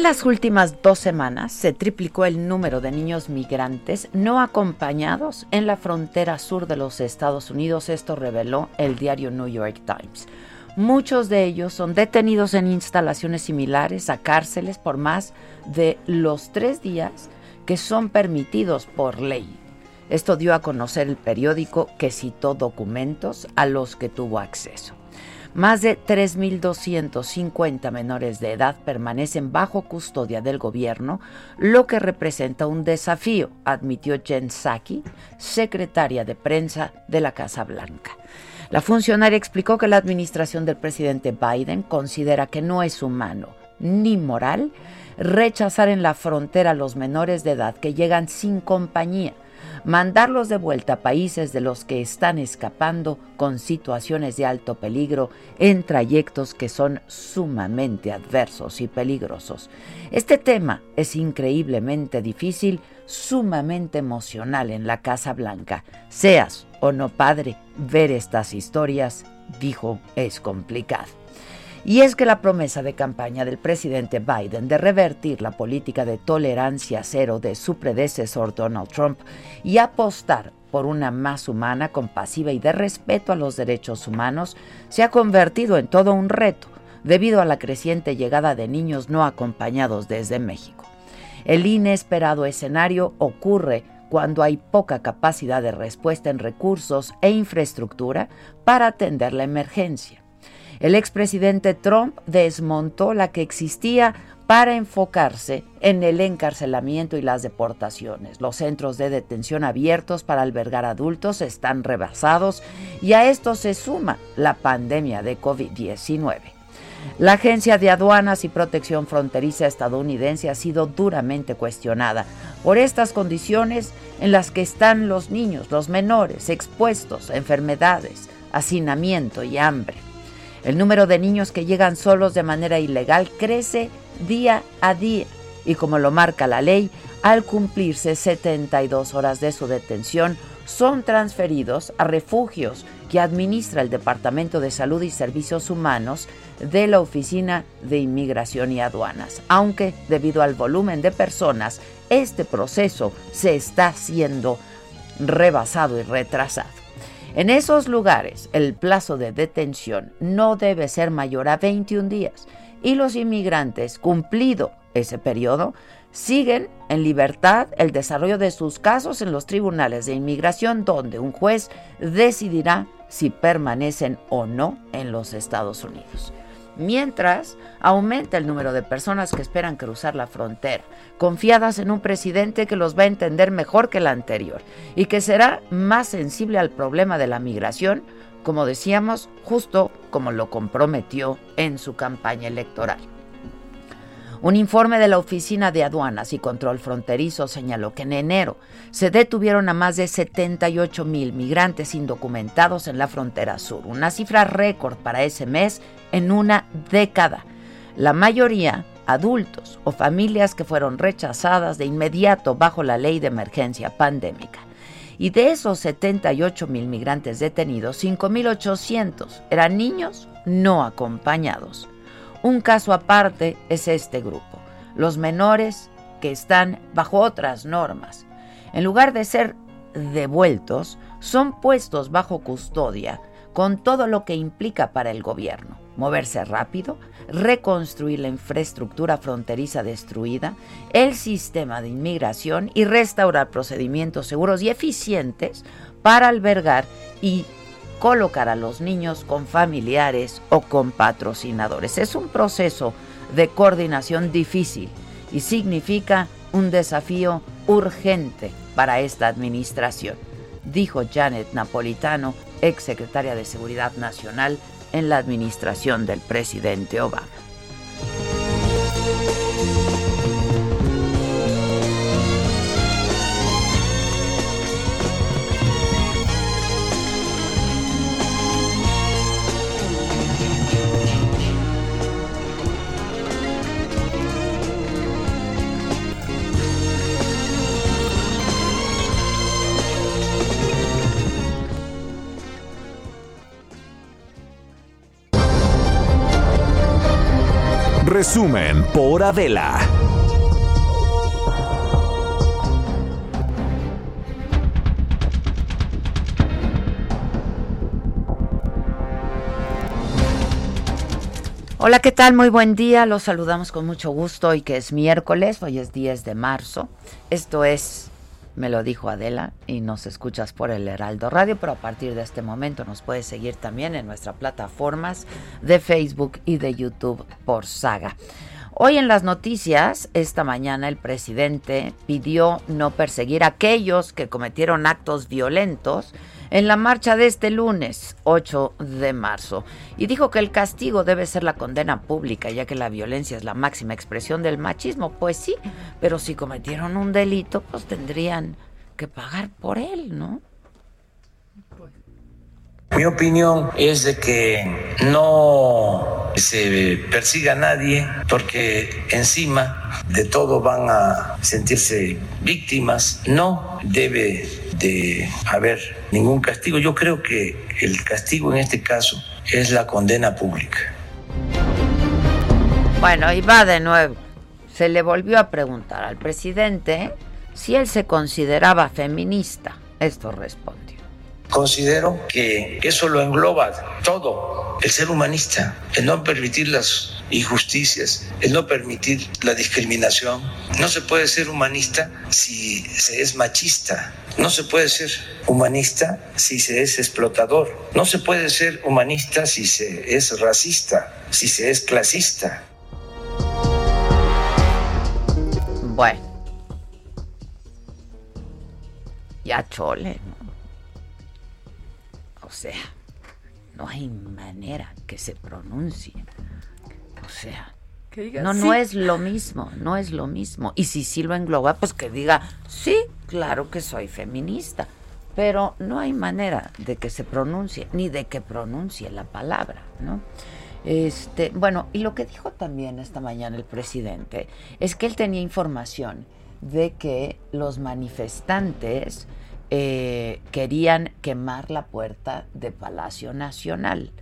En las últimas dos semanas se triplicó el número de niños migrantes no acompañados en la frontera sur de los Estados Unidos. Esto reveló el diario New York Times. Muchos de ellos son detenidos en instalaciones similares a cárceles por más de los tres días que son permitidos por ley. Esto dio a conocer el periódico que citó documentos a los que tuvo acceso. Más de 3.250 menores de edad permanecen bajo custodia del gobierno, lo que representa un desafío, admitió Jen Psaki, secretaria de prensa de la Casa Blanca. La funcionaria explicó que la administración del presidente Biden considera que no es humano ni moral rechazar en la frontera a los menores de edad que llegan sin compañía mandarlos de vuelta a países de los que están escapando con situaciones de alto peligro en trayectos que son sumamente adversos y peligrosos. Este tema es increíblemente difícil, sumamente emocional en la Casa Blanca. Seas o no padre, ver estas historias, dijo, es complicado. Y es que la promesa de campaña del presidente Biden de revertir la política de tolerancia cero de su predecesor Donald Trump y apostar por una más humana, compasiva y de respeto a los derechos humanos se ha convertido en todo un reto debido a la creciente llegada de niños no acompañados desde México. El inesperado escenario ocurre cuando hay poca capacidad de respuesta en recursos e infraestructura para atender la emergencia. El expresidente Trump desmontó la que existía para enfocarse en el encarcelamiento y las deportaciones. Los centros de detención abiertos para albergar adultos están rebasados y a esto se suma la pandemia de COVID-19. La Agencia de Aduanas y Protección Fronteriza estadounidense ha sido duramente cuestionada por estas condiciones en las que están los niños, los menores, expuestos a enfermedades, hacinamiento y hambre. El número de niños que llegan solos de manera ilegal crece día a día y como lo marca la ley, al cumplirse 72 horas de su detención, son transferidos a refugios que administra el Departamento de Salud y Servicios Humanos de la Oficina de Inmigración y Aduanas, aunque debido al volumen de personas, este proceso se está haciendo rebasado y retrasado. En esos lugares, el plazo de detención no debe ser mayor a 21 días y los inmigrantes, cumplido ese periodo, siguen en libertad el desarrollo de sus casos en los tribunales de inmigración donde un juez decidirá si permanecen o no en los Estados Unidos mientras aumenta el número de personas que esperan cruzar la frontera, confiadas en un presidente que los va a entender mejor que el anterior y que será más sensible al problema de la migración, como decíamos, justo como lo comprometió en su campaña electoral. Un informe de la Oficina de Aduanas y Control Fronterizo señaló que en enero se detuvieron a más de 78 mil migrantes indocumentados en la frontera sur, una cifra récord para ese mes en una década. La mayoría adultos o familias que fueron rechazadas de inmediato bajo la ley de emergencia pandémica. Y de esos 78 mil migrantes detenidos, 5.800 eran niños no acompañados. Un caso aparte es este grupo, los menores que están bajo otras normas. En lugar de ser devueltos, son puestos bajo custodia con todo lo que implica para el gobierno. Moverse rápido, reconstruir la infraestructura fronteriza destruida, el sistema de inmigración y restaurar procedimientos seguros y eficientes para albergar y colocar a los niños con familiares o con patrocinadores. Es un proceso de coordinación difícil y significa un desafío urgente para esta administración, dijo Janet Napolitano, ex secretaria de Seguridad Nacional en la administración del presidente Obama. Resumen por Adela. Hola, ¿qué tal? Muy buen día. Los saludamos con mucho gusto hoy que es miércoles, hoy es 10 de marzo. Esto es me lo dijo Adela y nos escuchas por el Heraldo Radio, pero a partir de este momento nos puedes seguir también en nuestras plataformas de Facebook y de YouTube por Saga. Hoy en las noticias, esta mañana el presidente pidió no perseguir a aquellos que cometieron actos violentos en la marcha de este lunes 8 de marzo y dijo que el castigo debe ser la condena pública ya que la violencia es la máxima expresión del machismo. Pues sí, pero si cometieron un delito pues tendrían que pagar por él, ¿no? Mi opinión es de que no se persiga a nadie porque encima de todo van a sentirse víctimas. No debe de haber ningún castigo. Yo creo que el castigo en este caso es la condena pública. Bueno, y va de nuevo. Se le volvió a preguntar al presidente si él se consideraba feminista. Esto respondió. Considero que eso lo engloba todo, el ser humanista, el no permitir las injusticias, el no permitir la discriminación. No se puede ser humanista si se es machista, no se puede ser humanista si se es explotador, no se puede ser humanista si se es racista, si se es clasista. Bueno, ya chole, o sea, no hay manera que se pronuncie. O sea, no, no es lo mismo, no es lo mismo. Y si sí lo engloba, pues que diga, sí, claro que soy feminista. Pero no hay manera de que se pronuncie, ni de que pronuncie la palabra, ¿no? Este, bueno, y lo que dijo también esta mañana el presidente es que él tenía información de que los manifestantes eh, querían quemar la puerta de Palacio Nacional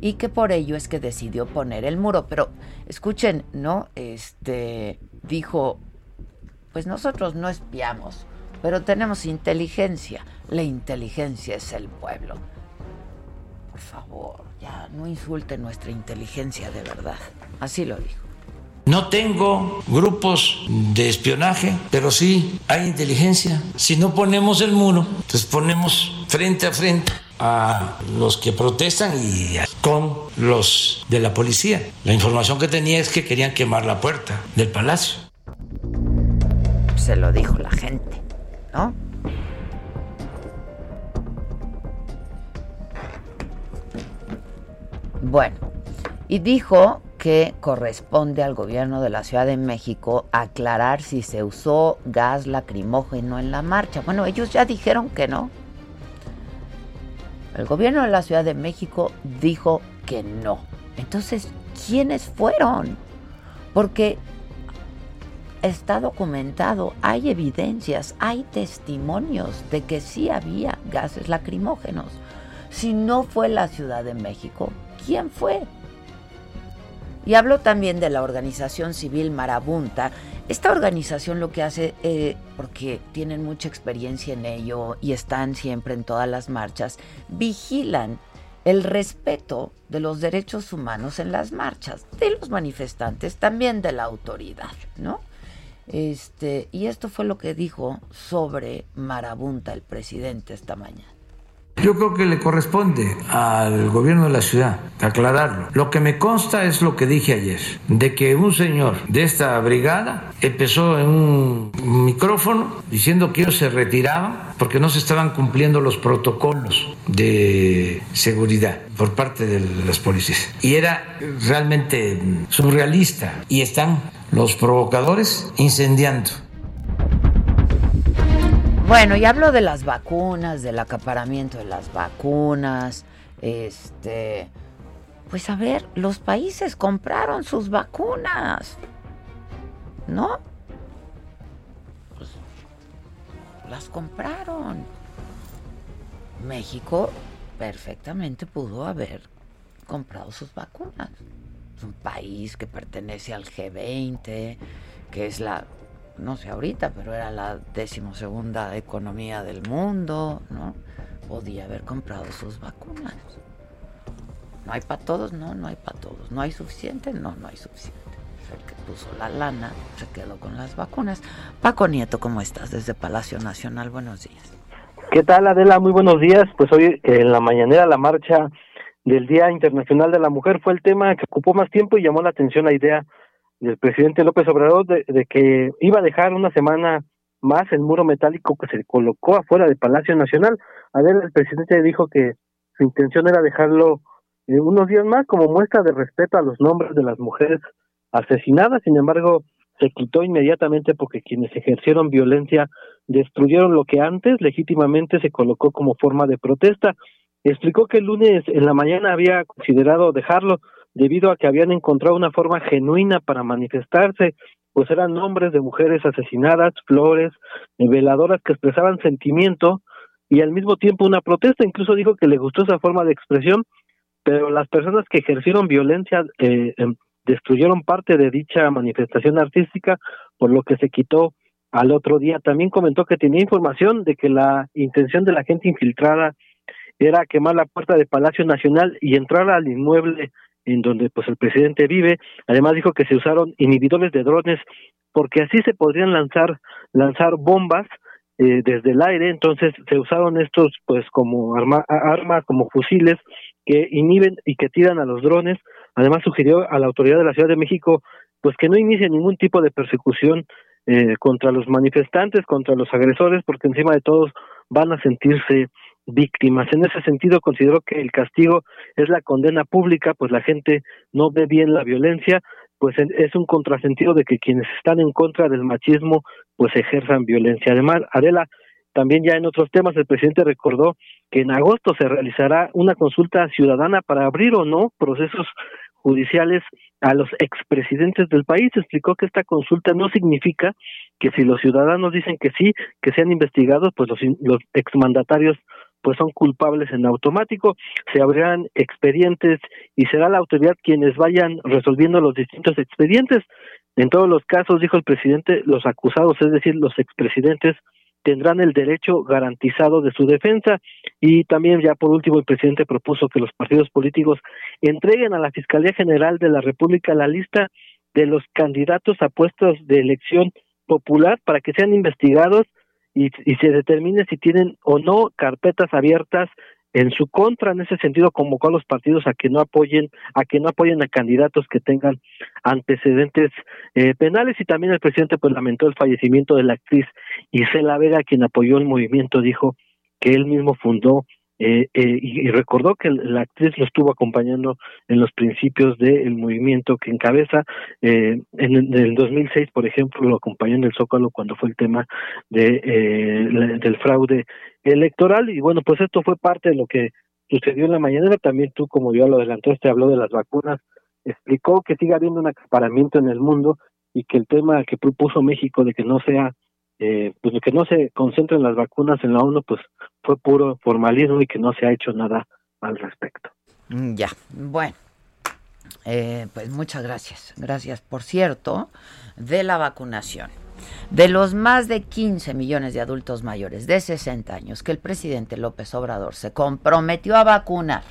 y que por ello es que decidió poner el muro. Pero escuchen, ¿no? Este dijo, pues nosotros no espiamos, pero tenemos inteligencia. La inteligencia es el pueblo. Por favor, ya no insulten nuestra inteligencia de verdad. Así lo dijo. No tengo grupos de espionaje, pero sí hay inteligencia. Si no ponemos el muro, pues ponemos frente a frente a los que protestan y con los de la policía. La información que tenía es que querían quemar la puerta del palacio. Se lo dijo la gente, ¿no? Bueno, y dijo que corresponde al gobierno de la Ciudad de México aclarar si se usó gas lacrimógeno en la marcha. Bueno, ellos ya dijeron que no. El gobierno de la Ciudad de México dijo que no. Entonces, ¿quiénes fueron? Porque está documentado, hay evidencias, hay testimonios de que sí había gases lacrimógenos. Si no fue la Ciudad de México, ¿quién fue? Y hablo también de la organización civil Marabunta. Esta organización lo que hace, eh, porque tienen mucha experiencia en ello y están siempre en todas las marchas, vigilan el respeto de los derechos humanos en las marchas, de los manifestantes, también de la autoridad, ¿no? Este, y esto fue lo que dijo sobre Marabunta el presidente esta mañana. Yo creo que le corresponde al gobierno de la ciudad aclararlo. Lo que me consta es lo que dije ayer, de que un señor de esta brigada empezó en un micrófono diciendo que ellos se retiraban porque no se estaban cumpliendo los protocolos de seguridad por parte de las policías. Y era realmente surrealista. Y están los provocadores incendiando bueno, y hablo de las vacunas, del acaparamiento de las vacunas, este, pues a ver, los países compraron sus vacunas, ¿no? Pues las compraron. México perfectamente pudo haber comprado sus vacunas. Es un país que pertenece al G20, que es la no sé ahorita, pero era la decimosegunda economía del mundo, ¿no? Podía haber comprado sus vacunas. No hay para todos, no, no hay para todos. No hay suficiente, no, no hay suficiente. El que puso la lana se quedó con las vacunas. Paco Nieto, ¿cómo estás? Desde Palacio Nacional, buenos días. ¿Qué tal, Adela? Muy buenos días. Pues hoy en la mañanera la marcha del Día Internacional de la Mujer fue el tema que ocupó más tiempo y llamó la atención la idea del presidente López Obrador de, que iba a dejar una semana más el muro metálico que se colocó afuera del Palacio Nacional. A ver, el presidente dijo que su intención era dejarlo eh, unos días más como muestra de respeto a los nombres de las mujeres asesinadas. Sin embargo, se quitó inmediatamente porque quienes ejercieron violencia destruyeron lo que antes legítimamente se colocó como forma de protesta. Explicó que el lunes en la mañana había considerado dejarlo, debido a que habían encontrado una forma genuina para manifestarse, pues eran nombres de mujeres asesinadas, flores, eh, veladoras que expresaban sentimiento y al mismo tiempo una protesta. Incluso dijo que le gustó esa forma de expresión, pero las personas que ejercieron violencia eh, em, destruyeron parte de dicha manifestación artística, por lo que se quitó al otro día. También comentó que tenía información de que la intención de la gente infiltrada era quemar la puerta del Palacio Nacional y entrar al inmueble en donde pues el presidente vive. Además dijo que se usaron inhibidores de drones porque así se podrían lanzar lanzar bombas eh, desde el aire. Entonces se usaron estos pues como arma, armas como fusiles que inhiben y que tiran a los drones. Además sugirió a la autoridad de la Ciudad de México pues que no inicie ningún tipo de persecución eh, contra los manifestantes, contra los agresores, porque encima de todos van a sentirse víctimas. En ese sentido, considero que el castigo es la condena pública, pues la gente no ve bien la violencia, pues es un contrasentido de que quienes están en contra del machismo, pues ejerzan violencia. Además, Adela, también ya en otros temas, el presidente recordó que en agosto se realizará una consulta ciudadana para abrir o no procesos judiciales a los expresidentes del país. Explicó que esta consulta no significa que si los ciudadanos dicen que sí, que sean investigados, pues los, los exmandatarios pues son culpables en automático, se abrirán expedientes y será la autoridad quienes vayan resolviendo los distintos expedientes. En todos los casos, dijo el presidente, los acusados, es decir, los expresidentes, tendrán el derecho garantizado de su defensa y también ya por último el presidente propuso que los partidos políticos entreguen a la Fiscalía General de la República la lista de los candidatos a puestos de elección popular para que sean investigados y, se determine si tienen o no carpetas abiertas en su contra. En ese sentido convocó a los partidos a que no apoyen a que no apoyen a candidatos que tengan antecedentes eh, penales. Y también el presidente pues lamentó el fallecimiento de la actriz Isela Vega quien apoyó el movimiento. Dijo que él mismo fundó eh, eh, y, recordó que la actriz lo estuvo acompañando en los principios del movimiento que encabeza. Eh, en, el 2006, por ejemplo, lo acompañó en el Zócalo cuando fue el tema de, eh, del fraude electoral. Y bueno, pues esto fue parte de lo que sucedió en la mañana. También tú, como ya lo adelantaste, habló de las vacunas, explicó que sigue habiendo un acaparamiento en el mundo y que el tema que propuso México de que no sea eh, pues que no se concentren las vacunas en la ONU, pues fue puro formalismo y que no se ha hecho nada al respecto. Mm, ya, bueno. Eh, pues muchas gracias. Gracias, por cierto, de la vacunación. De los más de 15 millones de adultos mayores de 60 años que el presidente López Obrador se comprometió a vacunar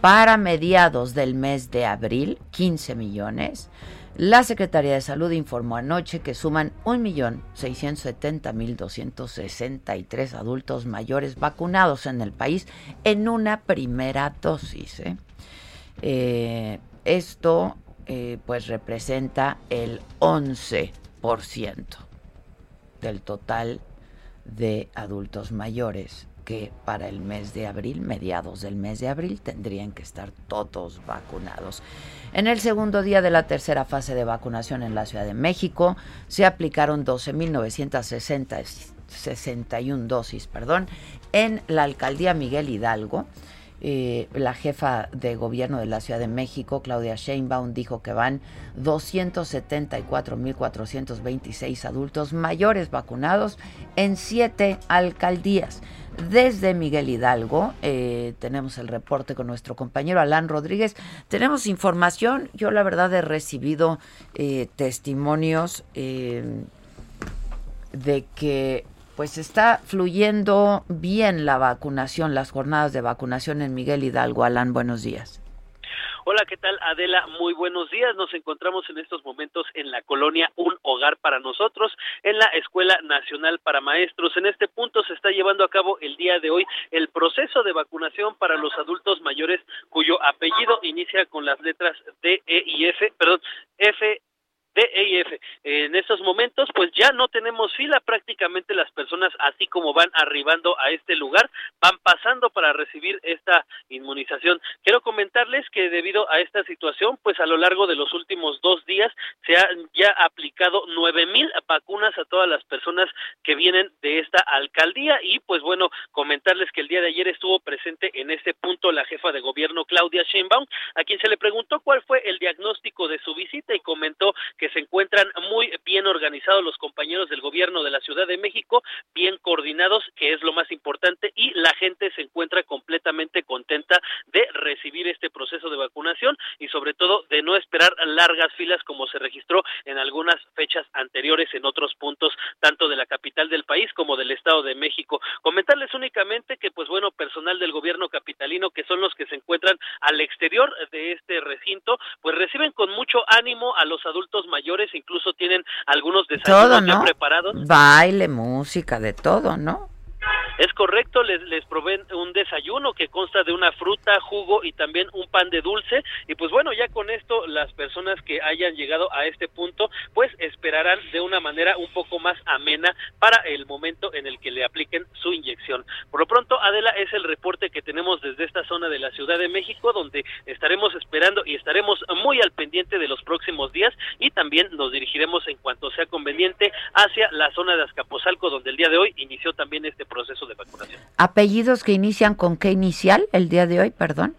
para mediados del mes de abril, 15 millones, la Secretaría de Salud informó anoche que suman 1.670.263 adultos mayores vacunados en el país en una primera dosis. ¿eh? Eh, esto eh, pues representa el 11% del total de adultos mayores que para el mes de abril, mediados del mes de abril, tendrían que estar todos vacunados. En el segundo día de la tercera fase de vacunación en la Ciudad de México, se aplicaron 12.961 dosis perdón, en la alcaldía Miguel Hidalgo. Eh, la jefa de gobierno de la Ciudad de México, Claudia Sheinbaum, dijo que van 274.426 adultos mayores vacunados en siete alcaldías. Desde Miguel Hidalgo eh, tenemos el reporte con nuestro compañero Alan Rodríguez. Tenemos información. Yo la verdad he recibido eh, testimonios eh, de que pues está fluyendo bien la vacunación, las jornadas de vacunación en Miguel Hidalgo. Alan, buenos días. Hola, ¿qué tal Adela? Muy buenos días. Nos encontramos en estos momentos en la colonia Un Hogar para Nosotros, en la Escuela Nacional para Maestros. En este punto se está llevando a cabo el día de hoy el proceso de vacunación para los adultos mayores cuyo apellido inicia con las letras D, E y F, perdón, F, DEIF. En estos momentos, pues ya no tenemos fila, prácticamente las personas, así como van arribando a este lugar, van pasando para recibir esta inmunización. Quiero comentarles que debido a esta situación, pues a lo largo de los últimos dos días se han ya aplicado nueve mil vacunas a todas las personas que vienen de esta alcaldía y pues bueno, comentarles que el día de ayer estuvo presente en este punto la jefa de gobierno Claudia Sheinbaum, a quien se le preguntó cuál fue el diagnóstico de su visita y comentó que se encuentran muy bien organizados los compañeros del gobierno de la Ciudad de México, bien coordinados, que es lo más importante, y la gente se encuentra completamente contenta de recibir este proceso de vacunación y sobre todo de no esperar largas filas como se registró en algunas fechas anteriores en otros puntos, tanto de la capital del país como del Estado de México. Comentarles únicamente que, pues bueno, personal del gobierno capitalino, que son los que se encuentran al exterior de este recinto, pues reciben con mucho ánimo a los adultos mayores, incluso tienen algunos desayunos ya preparados. Baile, música, de todo, ¿no? Es correcto, les, les proveen un desayuno que consta de una fruta, jugo y también un pan de dulce. Y pues bueno, ya con esto las personas que hayan llegado a este punto, pues esperarán de una manera un poco más amena para el momento en el que le apliquen su inyección. Por lo pronto, Adela, es el reporte que tenemos desde esta zona de la Ciudad de México, donde estaremos esperando y estaremos muy al pendiente de los próximos días y también nos dirigiremos en cuanto sea conveniente hacia la zona de Azcapotzalco, donde el día de hoy inició también este proceso de vacunación. ¿Apellidos que inician con qué inicial el día de hoy, perdón?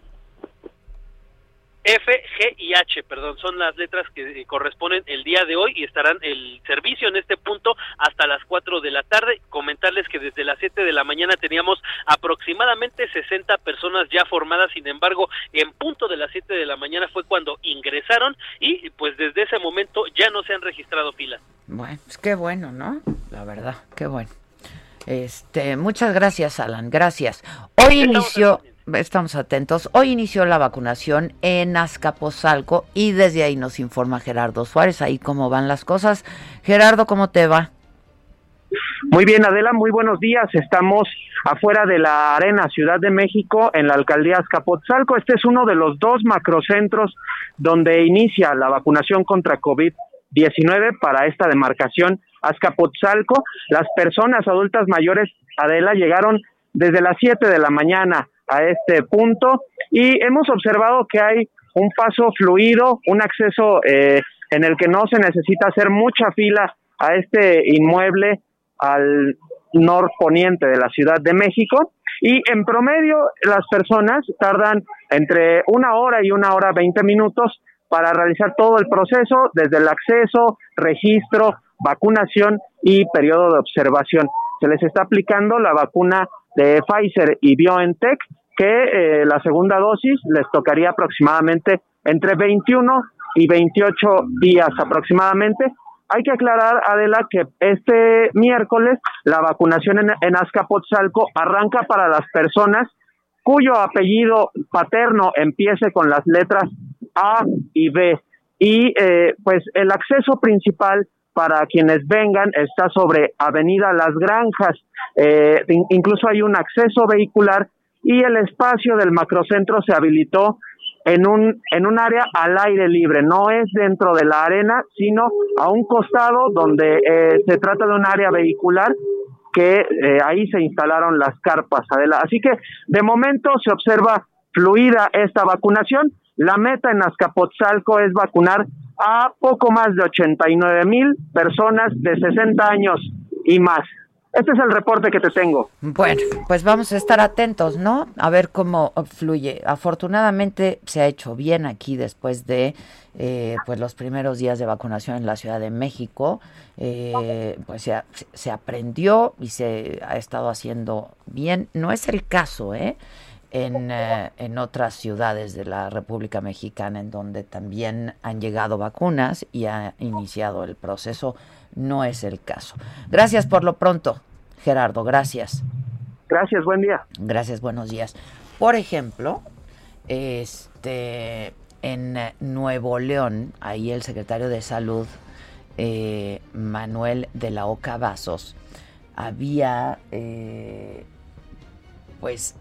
F, G y H, perdón, son las letras que corresponden el día de hoy y estarán el servicio en este punto hasta las 4 de la tarde. Comentarles que desde las 7 de la mañana teníamos aproximadamente 60 personas ya formadas, sin embargo, en punto de las 7 de la mañana fue cuando ingresaron y pues desde ese momento ya no se han registrado filas. Bueno, pues qué bueno, ¿no? La verdad, qué bueno. Este, muchas gracias, Alan. Gracias. Hoy inició, estamos atentos. Hoy inició la vacunación en Azcapotzalco y desde ahí nos informa Gerardo Suárez ahí cómo van las cosas. Gerardo, ¿cómo te va? Muy bien, Adela, muy buenos días. Estamos afuera de la Arena Ciudad de México en la alcaldía Azcapotzalco. Este es uno de los dos macrocentros donde inicia la vacunación contra COVID-19 para esta demarcación Azcapotzalco. Las personas adultas mayores, Adela, llegaron desde las 7 de la mañana a este punto y hemos observado que hay un paso fluido, un acceso eh, en el que no se necesita hacer mucha fila a este inmueble al norponiente de la Ciudad de México y en promedio las personas tardan entre una hora y una hora veinte minutos para realizar todo el proceso, desde el acceso, registro, vacunación y periodo de observación. Se les está aplicando la vacuna de Pfizer y BioNTech, que eh, la segunda dosis les tocaría aproximadamente entre 21 y 28 días aproximadamente. Hay que aclarar, Adela, que este miércoles la vacunación en, en Azcapotzalco arranca para las personas cuyo apellido paterno empiece con las letras A y B. Y eh, pues el acceso principal para quienes vengan está sobre Avenida Las Granjas. Eh, incluso hay un acceso vehicular y el espacio del macrocentro se habilitó en un en un área al aire libre, no es dentro de la arena, sino a un costado donde eh, se trata de un área vehicular que eh, ahí se instalaron las carpas. Así que de momento se observa fluida esta vacunación. La meta en Azcapotzalco es vacunar a poco más de 89 mil personas de 60 años y más. Este es el reporte que te tengo. Bueno, pues vamos a estar atentos, ¿no? A ver cómo fluye. Afortunadamente se ha hecho bien aquí después de eh, pues los primeros días de vacunación en la Ciudad de México. Eh, pues se, se, aprendió y se ha estado haciendo bien. No es el caso, ¿eh? En, eh, en otras ciudades de la República Mexicana en donde también han llegado vacunas y ha iniciado el proceso no es el caso. Gracias por lo pronto, Gerardo, gracias. Gracias, buen día. Gracias, buenos días. Por ejemplo, este en Nuevo León, ahí el secretario de Salud, eh, Manuel de la Oca Vasos, había eh, pues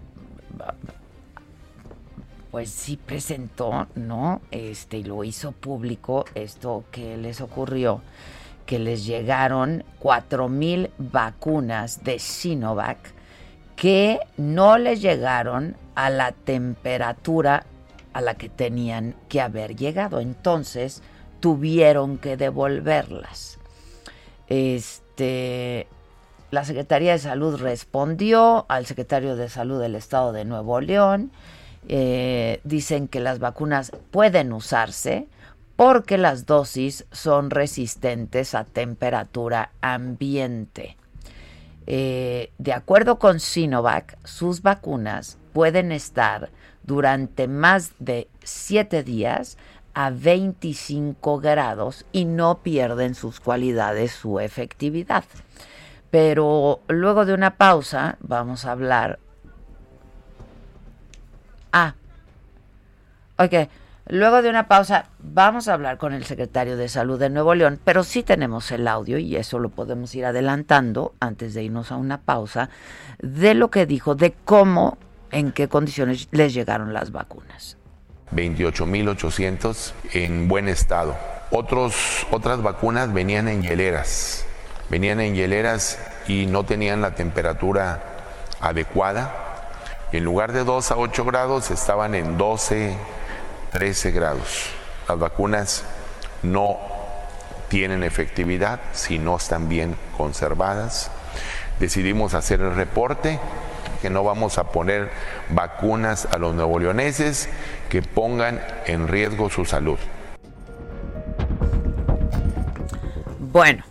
pues sí presentó, ¿no? Este, y lo hizo público esto que les ocurrió que les llegaron mil vacunas de Sinovac que no les llegaron a la temperatura a la que tenían que haber llegado. Entonces tuvieron que devolverlas. Este, la Secretaría de Salud respondió al secretario de Salud del Estado de Nuevo León. Eh, dicen que las vacunas pueden usarse, porque las dosis son resistentes a temperatura ambiente. Eh, de acuerdo con Sinovac, sus vacunas pueden estar durante más de 7 días a 25 grados y no pierden sus cualidades, su efectividad. Pero luego de una pausa vamos a hablar... Ah, ok. Luego de una pausa, vamos a hablar con el secretario de Salud de Nuevo León, pero sí tenemos el audio y eso lo podemos ir adelantando antes de irnos a una pausa, de lo que dijo, de cómo, en qué condiciones les llegaron las vacunas. 28.800 en buen estado. Otros, otras vacunas venían en hieleras, venían en hieleras y no tenían la temperatura adecuada. En lugar de 2 a 8 grados estaban en 12 13 grados. Las vacunas no tienen efectividad si no están bien conservadas. Decidimos hacer el reporte que no vamos a poner vacunas a los neoleoneses que pongan en riesgo su salud. Bueno,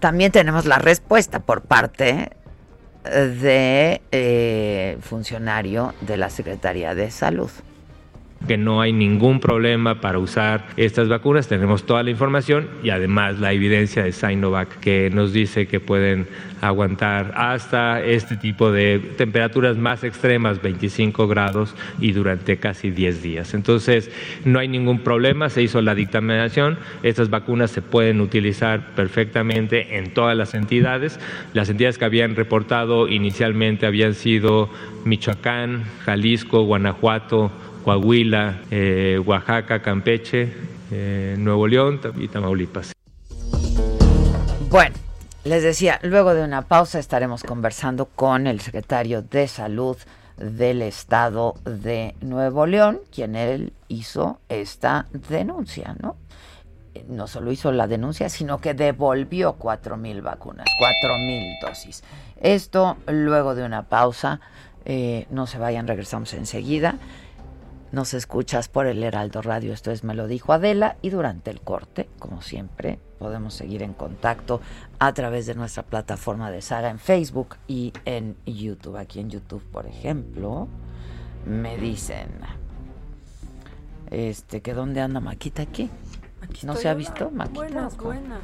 también tenemos la respuesta por parte de eh, funcionario de la Secretaría de Salud que no hay ningún problema para usar estas vacunas. Tenemos toda la información y además la evidencia de Sinovac que nos dice que pueden aguantar hasta este tipo de temperaturas más extremas, 25 grados y durante casi 10 días. Entonces, no hay ningún problema, se hizo la dictaminación, estas vacunas se pueden utilizar perfectamente en todas las entidades. Las entidades que habían reportado inicialmente habían sido Michoacán, Jalisco, Guanajuato, Coahuila, eh, Oaxaca, Campeche, eh, Nuevo León y Tamaulipas. Bueno, les decía, luego de una pausa estaremos conversando con el secretario de Salud del Estado de Nuevo León, quien él hizo esta denuncia, ¿no? No solo hizo la denuncia, sino que devolvió cuatro mil vacunas, cuatro mil dosis. Esto luego de una pausa. Eh, no se vayan, regresamos enseguida. Nos escuchas por el Heraldo Radio, esto es Me lo dijo Adela y durante el corte, como siempre, podemos seguir en contacto a través de nuestra plataforma de saga en Facebook y en YouTube. Aquí en YouTube, por ejemplo, me dicen, Este, que dónde anda Maquita aquí. ¿No se ha visto Maquita? Buenas, buenas.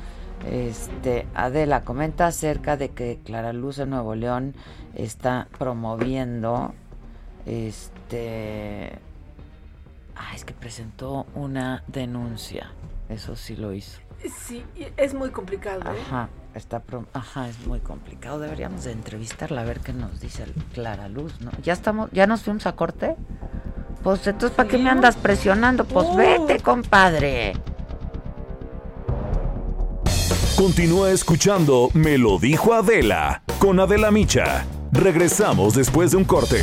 Este, Adela comenta acerca de que Clara Luz de Nuevo León está promoviendo este ah, es que presentó una denuncia. Eso sí lo hizo. Sí, es muy complicado. ¿eh? Ajá, está ajá, es muy complicado. Deberíamos de entrevistarla a ver qué nos dice Clara Luz, ¿no? Ya estamos, ya nos fuimos a corte. Pues entonces, ¿para qué me andas presionando? Pues oh. vete, compadre. Continúa escuchando Me lo dijo Adela con Adela Micha. Regresamos después de un corte.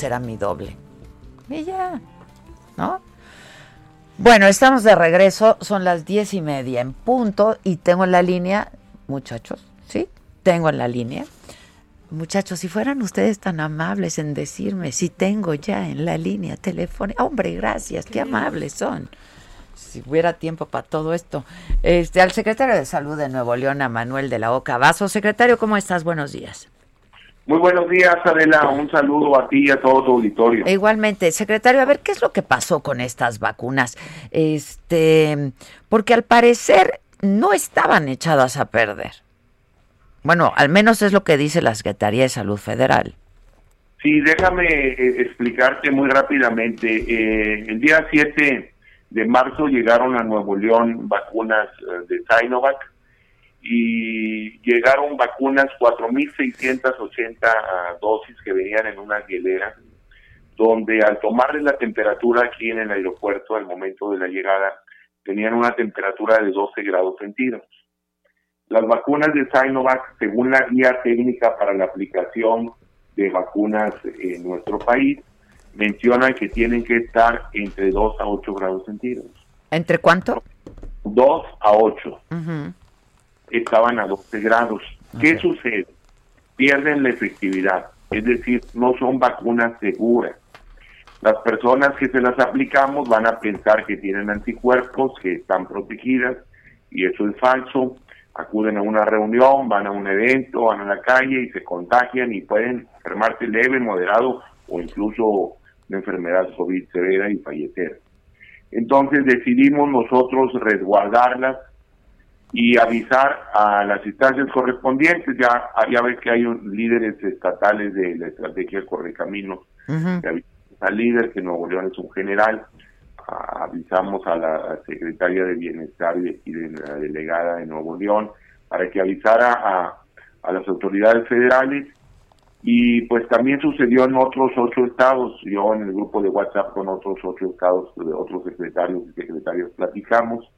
Será mi doble. Y ya, ¿no? Bueno, estamos de regreso, son las diez y media en punto y tengo en la línea, muchachos, ¿sí? Tengo en la línea. Muchachos, si fueran ustedes tan amables en decirme si tengo ya en la línea telefónica. Hombre, gracias, qué amables son. Si hubiera tiempo para todo esto. Este, al secretario de Salud de Nuevo León, a Manuel de la Oca Vaso. Secretario, ¿cómo estás? Buenos días. Muy buenos días, Adela. Un saludo a ti y a todo tu auditorio. igualmente, secretario, a ver qué es lo que pasó con estas vacunas. Este, porque al parecer no estaban echadas a perder. Bueno, al menos es lo que dice la Secretaría de Salud Federal. Sí, déjame eh, explicarte muy rápidamente. Eh, el día 7 de marzo llegaron a Nuevo León vacunas eh, de Sinovac y llegaron vacunas, 4.680 ah, dosis que venían en una hielera, donde al tomarles la temperatura aquí en el aeropuerto al momento de la llegada, tenían una temperatura de 12 grados centígrados. Las vacunas de Sinovac, según la guía técnica para la aplicación de vacunas en nuestro país, mencionan que tienen que estar entre 2 a 8 grados centígrados. ¿Entre cuánto? 2 a 8 estaban a 12 grados. ¿Qué sucede? Pierden la efectividad, es decir, no son vacunas seguras. Las personas que se las aplicamos van a pensar que tienen anticuerpos, que están protegidas, y eso es falso. Acuden a una reunión, van a un evento, van a la calle y se contagian y pueden enfermarse leve, moderado o incluso una enfermedad COVID severa y fallecer. Entonces decidimos nosotros resguardarlas y avisar a las instancias correspondientes. Ya, ya ves que hay líderes estatales de la estrategia Correcaminos, uh al líder, que Nuevo León es un general, avisamos a la secretaria de Bienestar y de la delegada de Nuevo León para que avisara a, a las autoridades federales. Y pues también sucedió en otros ocho estados, yo en el grupo de WhatsApp con otros ocho estados, de otros secretarios y secretarios platicamos,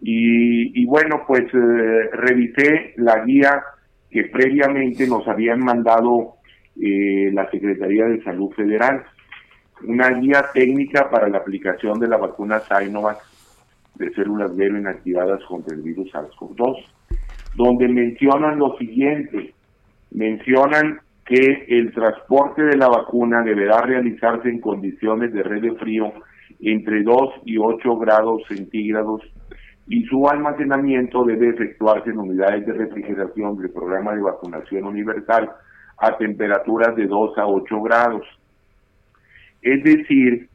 y, bueno, pues eh, revisé la guía que previamente nos habían mandado eh, la Secretaría de Salud Federal, una guía técnica para la aplicación de la vacuna Sinovac de células Vero inactivadas contra el virus SARS-CoV-2, donde mencionan lo siguiente, mencionan que el transporte de la vacuna deberá realizarse en condiciones de red de frío entre 2 y 8 grados centígrados y su almacenamiento debe efectuarse en unidades de refrigeración del programa de vacunación universal a temperaturas de 2 a 8 grados. Es decir,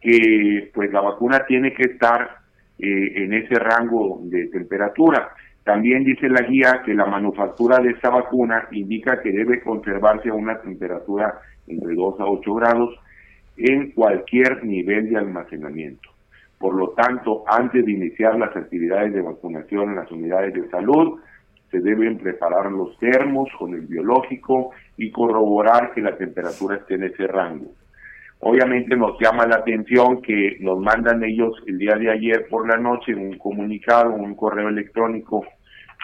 que pues la vacuna tiene que estar eh, en ese rango de temperatura. También dice la guía que la manufactura de esta vacuna indica que debe conservarse a una temperatura entre 2 a 8 grados en cualquier nivel de almacenamiento. Por lo tanto, antes de iniciar las actividades de vacunación en las unidades de salud, se deben preparar los termos con el biológico y corroborar que la temperatura esté en ese rango. Obviamente nos llama la atención que nos mandan ellos el día de ayer por la noche un comunicado, un correo electrónico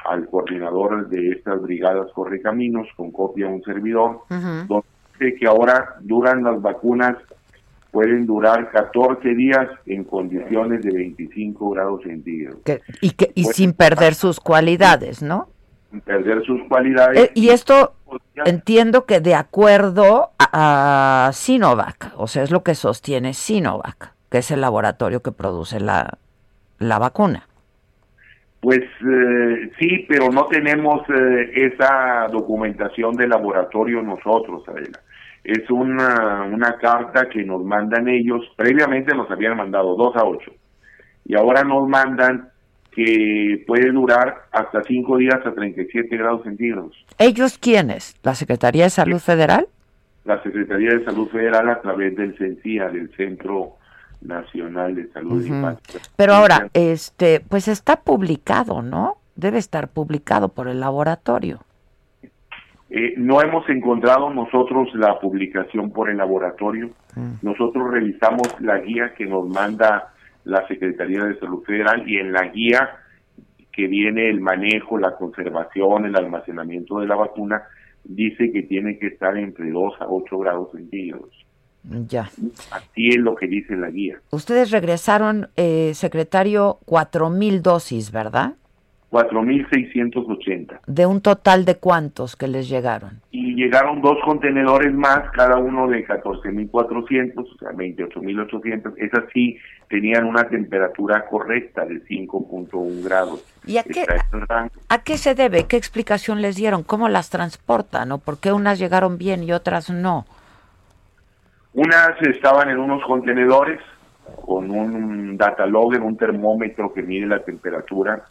al coordinador de estas brigadas Correcaminos, con copia a un servidor, donde dice que ahora duran las vacunas, pueden durar 14 días en condiciones de 25 grados centígrados. y que, y sin perder sus cualidades, ¿no? Sin perder sus cualidades. Eh, y esto entiendo que de acuerdo a, a Sinovac, o sea, es lo que sostiene Sinovac, que es el laboratorio que produce la, la vacuna. Pues eh, sí, pero no tenemos eh, esa documentación de laboratorio nosotros, Adela. Es una, una carta que nos mandan ellos, previamente nos habían mandado 2 a 8, y ahora nos mandan que puede durar hasta 5 días a 37 grados centígrados. ¿Ellos quiénes? ¿La Secretaría de Salud Federal? La Secretaría de Salud Federal a través del CENCIA, del Centro Nacional de Salud Pero ahora, este, pues está publicado, ¿no? Debe estar publicado por el laboratorio. Eh, no hemos encontrado nosotros la publicación por el laboratorio. Mm. Nosotros revisamos la guía que nos manda la Secretaría de Salud Federal y en la guía que viene el manejo, la conservación, el almacenamiento de la vacuna, dice que tiene que estar entre 2 a 8 grados centígrados. Ya. Así es lo que dice la guía. Ustedes regresaron, eh, secretario, cuatro mil dosis, ¿verdad? 4.680. ¿De un total de cuántos que les llegaron? Y llegaron dos contenedores más, cada uno de 14.400, o sea, 28.800. Esas sí tenían una temperatura correcta de 5.1 grados. ¿Y a qué, a qué se debe? ¿Qué explicación les dieron? ¿Cómo las transportan? ¿O por qué unas llegaron bien y otras no? Unas estaban en unos contenedores con un data logger, un termómetro que mide la temperatura.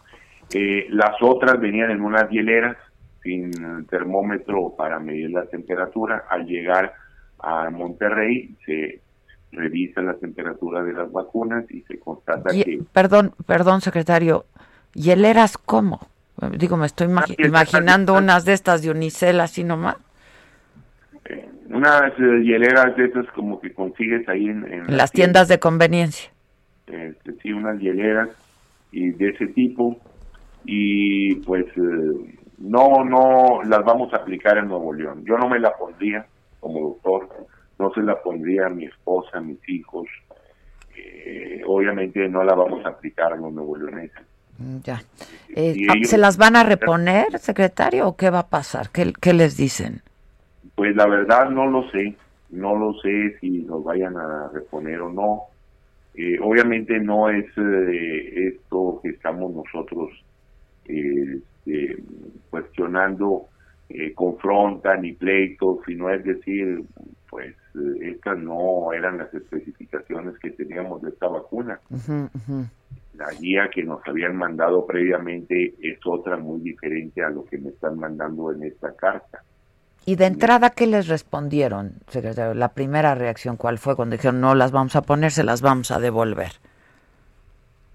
Eh, las otras venían en unas hieleras sin termómetro para medir la temperatura. Al llegar a Monterrey se revisa la temperatura de las vacunas y se constata que... Perdón, perdón, secretario. ¿Hieleras cómo? Digo, me estoy imaginando unas de estas de unicel así nomás unas eh, hieleras de esas como que consigues ahí en, las tiendas de conveniencia. Este, sí, unas hieleras y de ese tipo y pues eh, no no las vamos a aplicar en Nuevo León. Yo no me la pondría como doctor, no se la pondría a mi esposa, a mis hijos. Eh, obviamente no la vamos a aplicar en los nuevo leoneses. Mm, ya. Ah, ¿Se las van a reponer, secretario, o qué va a pasar? ¿Qué, qué les dicen? Pues la verdad no lo sé, no lo sé si nos vayan a reponer o no. Eh, obviamente no es eh, esto que estamos nosotros eh, este, cuestionando, confrontan y pleitos, sino es decir, pues estas no eran las especificaciones que teníamos de esta vacuna. La guía que nos habían mandado previamente es otra muy diferente a lo que me están mandando en esta carta. Y de entrada, ¿qué les respondieron, secretario? La primera reacción, ¿cuál fue cuando dijeron no las vamos a poner, se las vamos a devolver?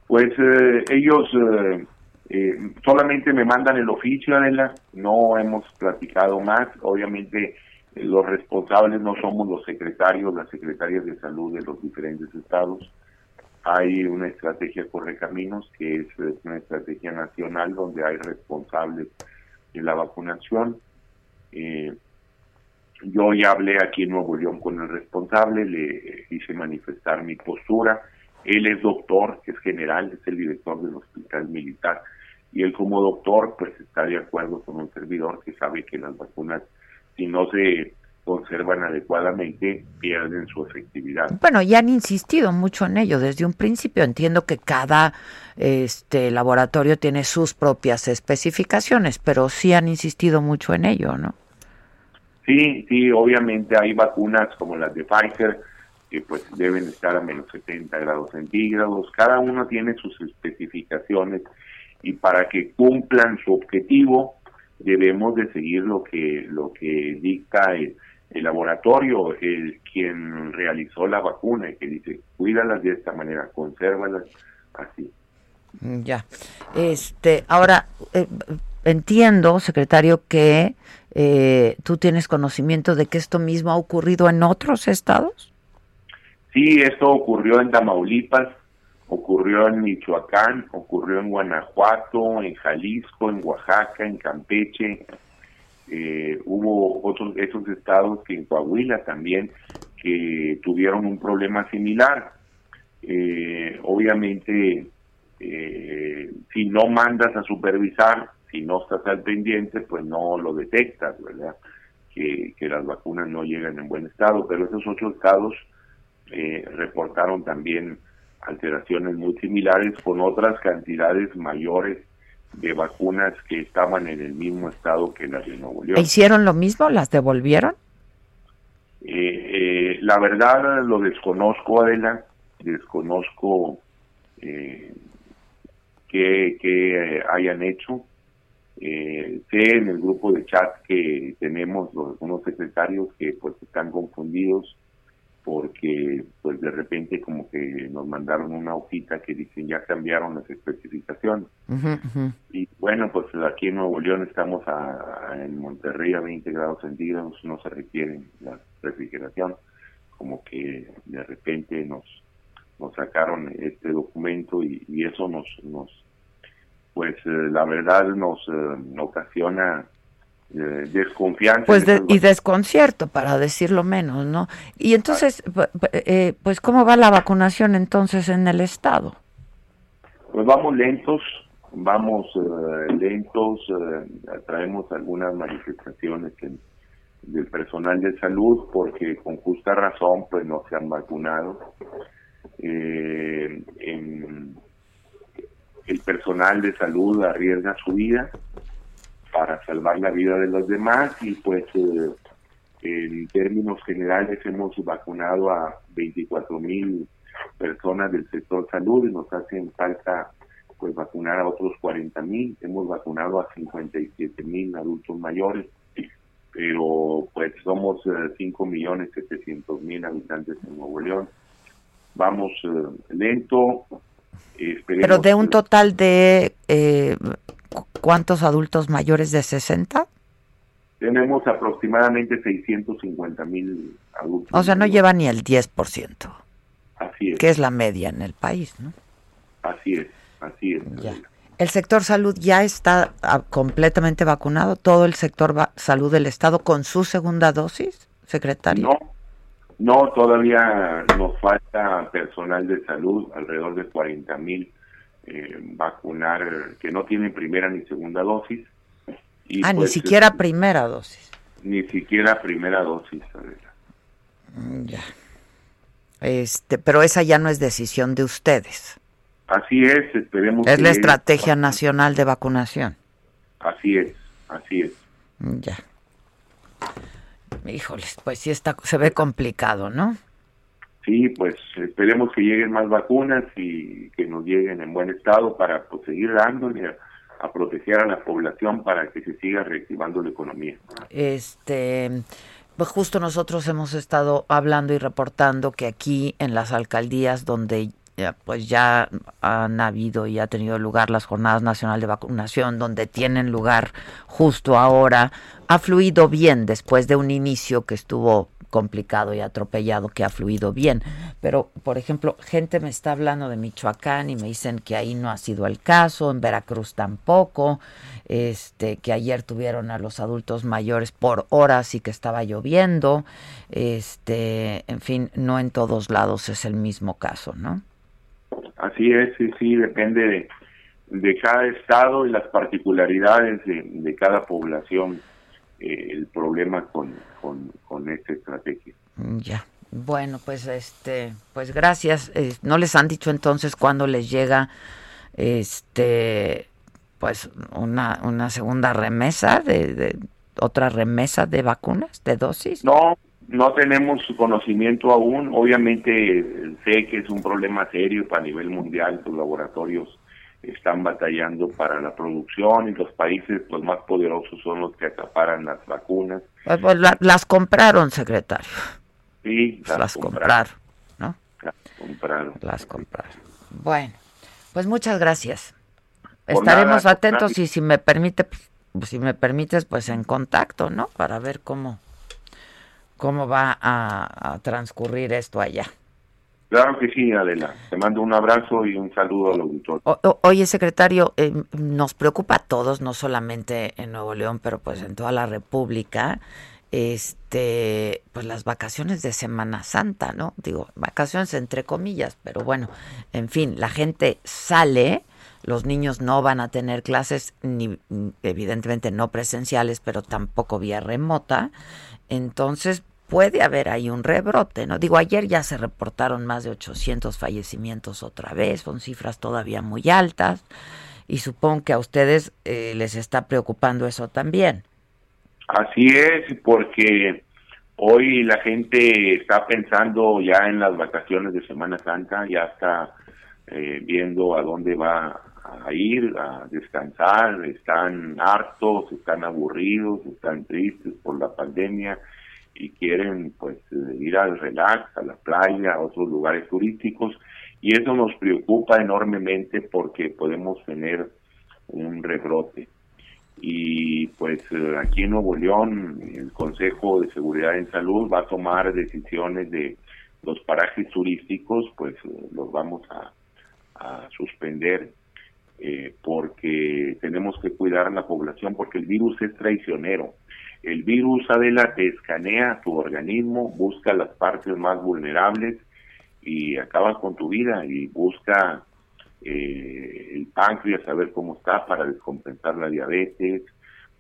Pues eh, ellos eh, eh, solamente me mandan el oficio, Adela, no hemos platicado más. Obviamente los responsables no somos los secretarios, las secretarias de salud de los diferentes estados. Hay una estrategia Correcaminos, que es una estrategia nacional donde hay responsables de la vacunación eh, yo ya hablé aquí en Nuevo León con el responsable, le hice manifestar mi postura. Él es doctor, es general, es el director del hospital militar. Y él como doctor, pues está de acuerdo con un servidor que sabe que las vacunas, si no se conservan adecuadamente, pierden su efectividad. Bueno, ya han insistido mucho en ello desde un principio. Entiendo que cada este laboratorio tiene sus propias especificaciones, pero sí han insistido mucho en ello, ¿no? Sí, sí, obviamente hay vacunas como las de Pfizer que pues deben estar a menos 70 grados centígrados. Cada uno tiene sus especificaciones y para que cumplan su objetivo debemos de seguir lo que lo que dicta el, laboratorio, el quien realizó la vacuna y que dice cuídalas de esta manera, consérvalas así. Ya. Este, ahora eh, entiendo, secretario, que eh, ¿Tú tienes conocimiento de que esto mismo ha ocurrido en otros estados? Sí, esto ocurrió en Tamaulipas, ocurrió en Michoacán, ocurrió en Guanajuato, en Jalisco, en Oaxaca, en Campeche, eh, hubo otros esos estados que en Coahuila también que tuvieron un problema similar. Eh, obviamente, eh, si no mandas a supervisar, si no estás al pendiente, pues no lo detectas, ¿verdad? Que, que las vacunas no llegan en buen estado, pero esos otros estados reportaron también alteraciones muy similares con otras cantidades mayores de vacunas que estaban en el mismo estado que las de Nuevo León. ¿Hicieron lo mismo? ¿Las devolvieron? Eh, eh, la verdad lo desconozco, Adela, desconozco eh, qué, hayan hecho. Eh, sé en el grupo de chat que tenemos los, unos secretarios que pues están confundidos porque pues de repente como que nos mandaron una hojita que dicen ya cambiaron las especificaciones. Y bueno, pues aquí en Nuevo León estamos a, en Monterrey a 20 grados centígrados, no se requiere la refrigeración, como que de repente nos nos sacaron este documento y, eso nos nos pues eh, la verdad nos eh, ocasiona desconfianza. Pues y desconcierto, para decirlo menos, ¿no? Y entonces, eh, pues, ¿cómo va la vacunación entonces en el Estado? Pues vamos lentos, vamos eh, lentos, eh, traemos algunas manifestaciones del personal de salud porque con justa razón pues no se han vacunado. el personal de salud arriesga su vida para salvar la vida de los demás y pues eh, en términos generales hemos vacunado a 24 mil personas del sector salud y nos hacen falta pues vacunar a otros 40 mil, hemos vacunado a 57 mil adultos mayores, pero pues somos 5 eh, millones 700 mil habitantes en Nuevo León. Vamos eh, lento. pero de un total de eh, ¿Cuántos adultos mayores de 60? Tenemos aproximadamente 650 mil adultos. O sea, no lleva ni el 10%. Así es. Que es la media en el país, ¿no? Así es, así es. ¿El sector salud ya está ah, completamente vacunado? ¿Todo el sector salud del Estado con su segunda dosis, secretario? No, no, todavía nos falta personal de salud, alrededor de 40 mil eh, vacunar que no tienen primera ni segunda dosis. Y ah, ni pues, siquiera este, primera dosis. Ni siquiera primera dosis. Mm, ya. Este, pero esa ya no es decisión de ustedes. Así es, esperemos. Es la estrategia nacional de vacunación. Así es, así es. Mm, ya. Híjoles, pues sí está, se ve complicado, ¿no? Sí, pues esperemos que lleguen más vacunas y que nos lleguen en buen estado para pues, seguir dándole a, proteger a la población para que se siga reactivando la economía. Este, pues justo nosotros hemos estado hablando y reportando que aquí en las alcaldías donde pues ya han habido y ha tenido lugar las jornadas nacionales de vacunación donde tienen lugar justo ahora ha fluido bien después de un inicio que estuvo complicado y atropellado que ha fluido bien. Pero, por ejemplo, gente me está hablando de Michoacán y me dicen que ahí no ha sido el caso, en Veracruz tampoco, este, que ayer tuvieron a los adultos mayores por horas y que estaba lloviendo, este, en fin, no en todos lados es el mismo caso, ¿no? Así es, sí, sí, depende de, cada estado y las particularidades de, de cada población eh, el problema con, con, esta estrategia. Ya. Bueno, pues este, pues gracias. Eh, ¿No les han dicho entonces cuándo les llega este pues una, una segunda remesa de, otra remesa de vacunas, de dosis? No, no tenemos conocimiento aún. Obviamente sé que es un problema serio para nivel mundial. Los laboratorios están batallando para la producción y los países los más poderosos son los que acaparan las vacunas. Pues, pues, las compraron, secretario. Sí, las, compraron, ¿no? Las compraron. Las compraron. Bueno, pues muchas gracias. Estaremos atentos y si me permite, pues, si me permites, pues en contacto, ¿no? Para ver cómo cómo va a transcurrir esto allá. Claro que sí, Adela. Te mando un abrazo y un saludo al auditor. oye, secretario, eh, nos preocupa a todos, no solamente en Nuevo León, pero pues en toda la República, este, pues las vacaciones de Semana Santa, ¿no? Digo, vacaciones entre comillas, pero bueno, en fin, la gente sale, los niños no van a tener clases, ni evidentemente no presenciales, pero tampoco vía remota. Entonces, puede haber ahí un rebrote, ¿no? Digo, ayer ya se reportaron más de 800 fallecimientos otra vez, son cifras todavía muy altas y supongo que a ustedes eh, les está preocupando eso también. Así es, porque hoy la gente está pensando ya en las vacaciones de Semana Santa, ya está eh, viendo a dónde va a ir a descansar, están hartos, están aburridos, están tristes por la pandemia y quieren pues ir al relax, a la playa, a otros lugares turísticos y eso nos preocupa enormemente porque podemos tener un rebrote. Y pues aquí en Nuevo León el Consejo de Seguridad en Salud va a tomar decisiones de los parajes turísticos, pues los vamos a, suspender eh, porque tenemos que cuidar a la población porque el virus es traicionero el virus, Adela, te escanea tu organismo, busca las partes más vulnerables y acaba con tu vida y busca eh, el páncreas, a ver cómo está para descompensar la diabetes,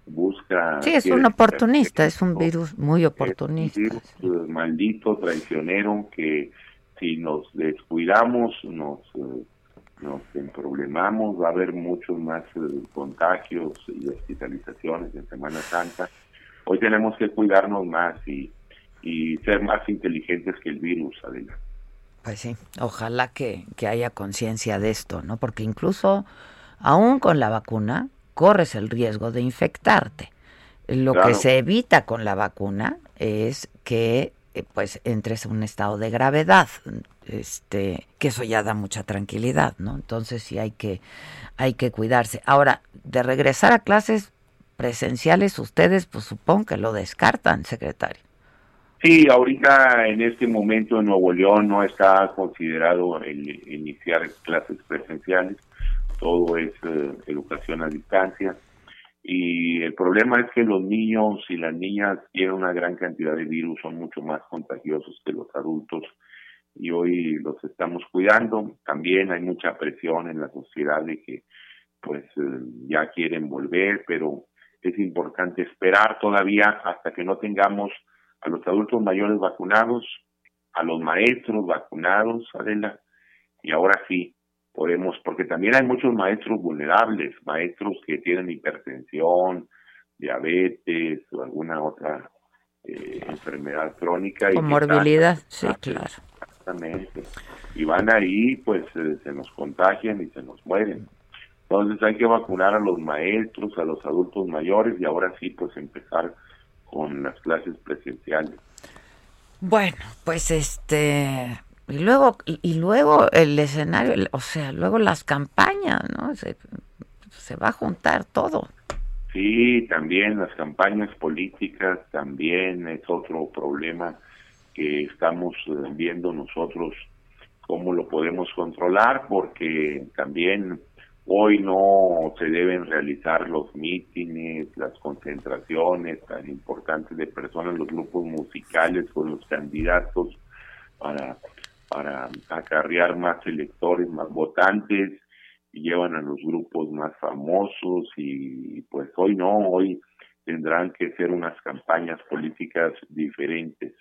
busca... Sí, es un oportunista, es un virus muy oportunista. un virus eh, maldito, traicionero, que si nos descuidamos, nos, eh, nos emproblemamos, va a haber muchos más contagios y hospitalizaciones en Semana Santa hoy tenemos que cuidarnos más y, ser más inteligentes que el virus, Adela. Pues sí, ojalá que, haya conciencia de esto, ¿no? Porque incluso, aún con la vacuna, corres el riesgo de infectarte. Lo que se evita con la vacuna es que eh, pues entres en un estado de gravedad, este, que eso ya da mucha tranquilidad, ¿no? Entonces sí hay que hay que cuidarse. Ahora, de regresar a clases presenciales, ustedes pues supongo que lo descartan, secretario. Sí, ahorita en este momento en Nuevo León no está considerado el iniciar clases presenciales, todo es eh, educación a distancia. Y el problema es que los niños y las niñas tienen una gran cantidad de virus, son mucho más contagiosos que los adultos y hoy los estamos cuidando. También hay mucha presión en la sociedad de que pues eh, ya quieren volver, pero es importante esperar todavía hasta que no tengamos a los adultos mayores vacunados, a los maestros vacunados, Adela, y ahora sí podemos, porque también hay muchos maestros vulnerables, maestros que tienen hipertensión, diabetes o alguna otra eh, enfermedad crónica. Y morbilidad, sí, claro. Exactamente. Y van ahí, pues eh, se nos contagian y se nos mueren. Entonces hay que vacunar a los maestros, a los adultos mayores y ahora sí, pues empezar con las clases presenciales. Bueno, pues este y luego y, luego el escenario, o sea, luego las campañas, ¿no? Se, se va a juntar todo. Sí, también las campañas políticas también es otro problema que estamos eh, viendo nosotros cómo lo podemos controlar porque también Hoy no se deben realizar los mítines, las concentraciones tan importantes de personas, los grupos musicales con los candidatos para, para acarrear más electores, más votantes, y llevan a los grupos más famosos y pues hoy no, hoy tendrán que ser unas campañas políticas diferentes.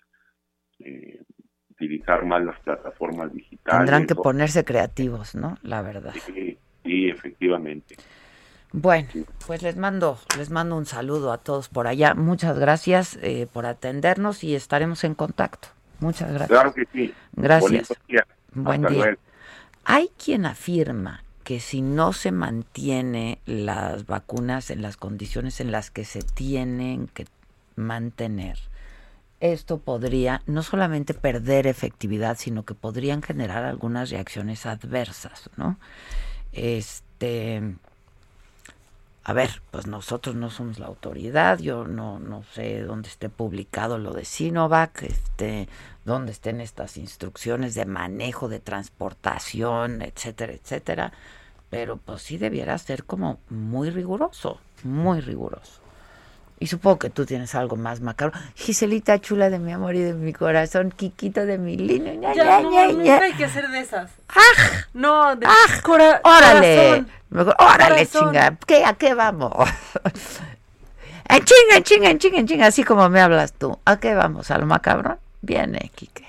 Eh, utilizar más las plataformas digitales. Tendrán que ponerse creativos, ¿no? La verdad. Sí, efectivamente. Bueno, pues les mando, les mando un saludo a todos por allá. Muchas gracias eh, por atendernos y estaremos en contacto. Muchas gracias. Claro que sí. Gracias. Buen día. Hay quien afirma que si no se mantiene las vacunas en las condiciones en las que se tienen que mantener, esto podría no solamente perder efectividad, sino que podrían generar algunas reacciones adversas, ¿no? Este a ver, pues nosotros no somos la autoridad, yo no, no sé dónde esté publicado lo de Sinovac, este, dónde estén estas instrucciones de manejo, de transportación, etcétera, etcétera, pero pues sí debiera ser como muy riguroso, muy riguroso. Y supongo que tú tienes algo más macabro. Giselita chula de mi amor y de mi corazón, Kikito de mi lino. Ya, ña, no, ña, nunca hay que hacer de esas. ¡Ah! No, de cora- ¡Órale! corazón. Mejor, ¡Órale, Corazón. chinga! ¿Qué, ¿A qué vamos? en chinga, en chinga, en chinga, en chinga, así como me hablas tú. ¿A qué vamos? ¿A lo macabrón? Viene, Kike.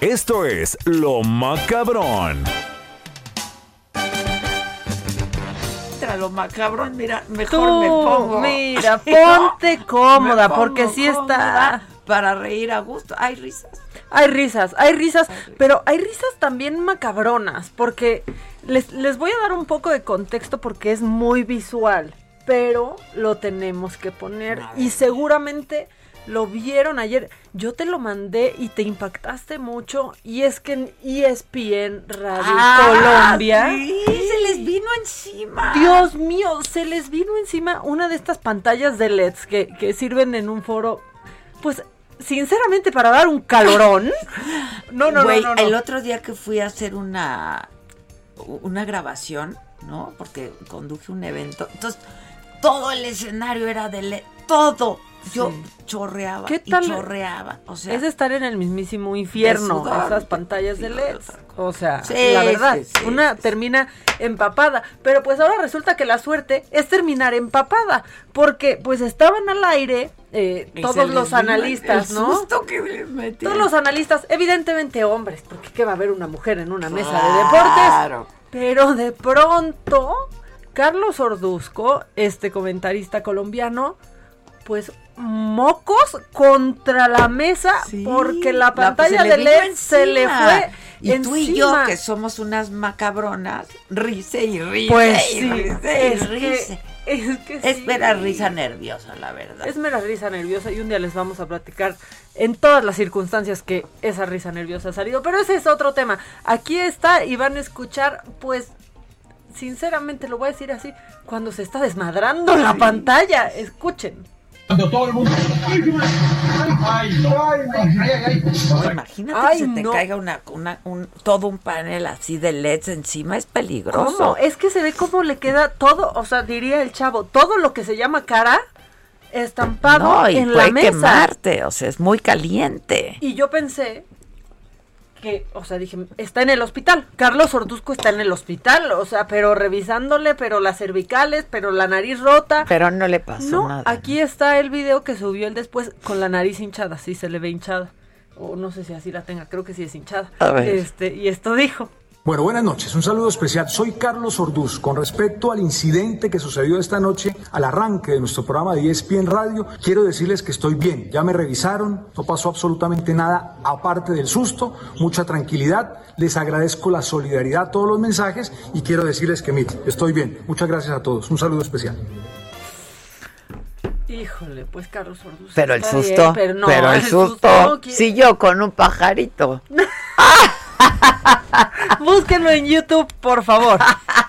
Esto es Lo Macabrón. Tra lo macabrón, mira, mejor Tú, me pongo. mira, ponte cómoda, porque sí está. Para reír a gusto. Hay risas. Hay risas, hay risas, pero hay risas también macabronas, porque les, les voy a dar un poco de contexto porque es muy visual, pero lo tenemos que poner y seguramente lo vieron ayer. Yo te lo mandé y te impactaste mucho y es que en ESPN Radio Ah, Colombia sí, se les vino encima. Dios mío, se les vino encima una de estas pantallas de LEDs que, que sirven en un foro, pues sinceramente para dar un calorón. No, no, no, no. el otro día que fui a hacer una una grabación, ¿no? Porque conduje un evento. Entonces, todo el escenario era de LED, todo. Yo chorreaba ¿Qué y tal? chorreaba, o sea, es estar en el mismísimo infierno, sudor, esas pantallas de LED. O sea, Sí, la verdad, sí, una termina empapada. Pero pues ahora resulta que la suerte es terminar empapada. Porque pues estaban al aire eh, Y todos los analistas, ¿no? susto que les. Todos los analistas, evidentemente hombres, porque ¿qué va a haber una mujer en una mesa de Claro. deportes? Pero de pronto, Carlos Orduzco, este comentarista colombiano, pues mocos contra la mesa porque la pantalla se le de LED se le fue Y tú y yo, que somos unas macabronas, rise y rise. Pues y sí, rise y es que- es que Es sí. mera risa nerviosa, la verdad. Es mera risa nerviosa y un día les vamos a platicar en todas las circunstancias que esa risa nerviosa ha salido. Pero ese es otro tema. Aquí está y van a escuchar, pues, sinceramente lo voy a decir así, cuando se está desmadrando la pantalla. Escuchen. Cuando todo el mundo. No, imagínate Ay, que se te no. caiga una, una- un, todo un panel así de LEDs encima, es peligroso. ¿Cómo? Es que se ve cómo le queda todo, o sea, diría el chavo, todo lo que se llama cara estampado no, y en puede la mesa. quemarte, o sea, es muy caliente. Y yo pensé que, o sea, dije, está en el hospital. Carlos Orduzco está en el hospital, o sea, pero revisándole, pero las cervicales, pero la nariz rota. Pero no le pasó no, nada. aquí está el video que subió él después con la nariz hinchada, sí se le ve hinchada. O no sé si así la tenga, creo que sí es hinchada. A ver. Este, y esto dijo. Bueno, buenas noches. Un saludo especial. Soy Carlos Orduz. Con respecto al incidente que sucedió esta noche al arranque de nuestro programa de ESPN Radio, quiero decirles que estoy bien. Ya me revisaron, no pasó absolutamente nada aparte del susto, mucha tranquilidad. Les agradezco la solidaridad, todos los mensajes y quiero decirles que, mire, estoy bien. Muchas gracias a todos. Un saludo especial. Híjole, pues Carlos Orduz. Pero el bien, susto, pero, no, el susto, no quiere- si yo con un pajarito. Búsquenlo en YouTube, por favor.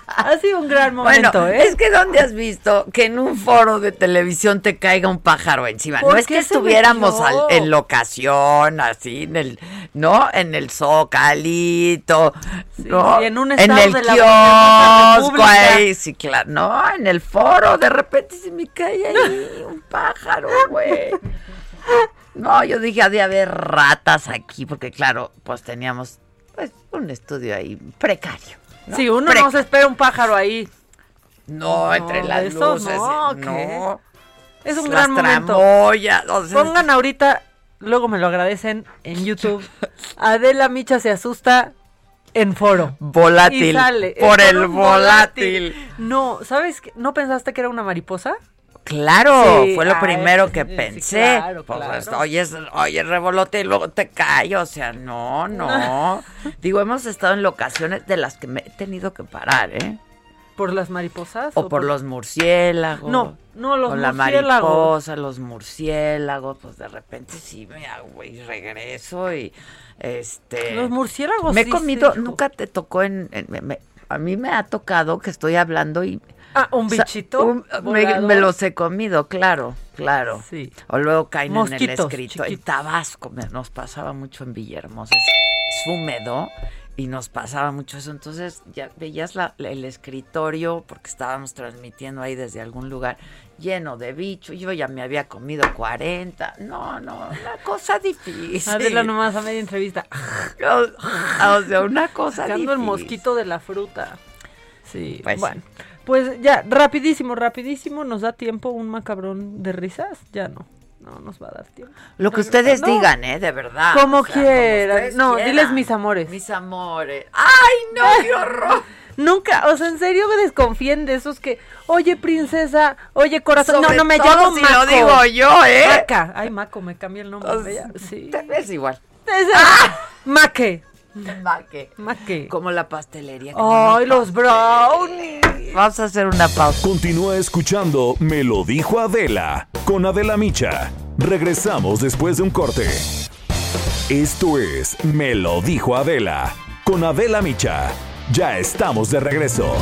Ha sido un gran momento, bueno, ¿eh? es que ¿dónde has visto que en un foro de televisión te caiga un pájaro encima? ¿Por No es que estuviéramos al- en locación, así, en el, ¿no? En el Zocalito, ¿no? en un en el de la República. kiosco ahí, sí, claro, no, en el foro, de repente se me cae ahí un pájaro, güey. No, yo dije, ha de haber ratas aquí, porque claro, pues teníamos, un estudio ahí precario. ¿no? Sí, uno no se espera un pájaro ahí. No, entre las de esos luces. no, No, ¿qué? Es un Las gran momento. tramoyas, o sea, Pongan ahorita, luego me lo agradecen en YouTube. Adela Micha se asusta en foro. Volátil, Y sale. por el un volátil. No, ¿sabes qué? ¿No pensaste que era una mariposa? Claro, Sí, fue lo ay, primero que sí, pensé. claro, Pues, claro. oyes, oyes revolote y luego te cae, o sea, no, no. Digo, hemos estado en locaciones de las que me he tenido que parar, ¿eh? ¿Por las mariposas? O por los murciélagos. No, no, los la murciélagos. mariposa, los murciélagos, pues de repente sí me hago y regreso y este Los murciélagos me he sí, comido, sí, nunca te tocó en, en- me- me- A mí me ha tocado que estoy hablando y... Ah, un o sea, bichito. un- me, me los he comido, claro, claro. Sí. O luego caen en el escrito. En chiquitos. Tabasco me- nos pasaba mucho en Villahermosa. Es, es húmedo y nos pasaba mucho eso. Entonces ya veías la- el escritorio, porque estábamos transmitiendo ahí desde algún lugar, lleno de bichos. Yo ya me había comido 40. No, no, una cosa difícil. Adela nomás a media entrevista. O sea, una cosa Sacando el difícil. mosquito de la fruta. Sí, Pues sí. Pues ya, rapidísimo, rapidísimo, ¿nos da tiempo un macabrón de risas? Ya no, no nos va a dar tiempo. Lo que ustedes No. digan, ¿eh? De verdad. Como O sea, quieran. no, quieran. diles mis amores. Mis amores. ¡Ay, no, qué horror! Nunca, o sea, en serio me desconfíen de esos que, oye, princesa, oye, corazón. Sobre no, no me llamo si Maco. lo digo yo, ¿eh? Maca. Ay, Maco, me cambié el nombre. Pues, ¿veía? Sí. Te ves igual. Ese- Maque. Maque. Maque. Como la pastelería. que Ay, los brownies. Vamos a hacer una pausa. Continúa escuchando Me lo dijo Adela con Adela Micha. Regresamos después de un corte. Esto es Me lo dijo Adela con Adela Micha. Ya estamos de regreso.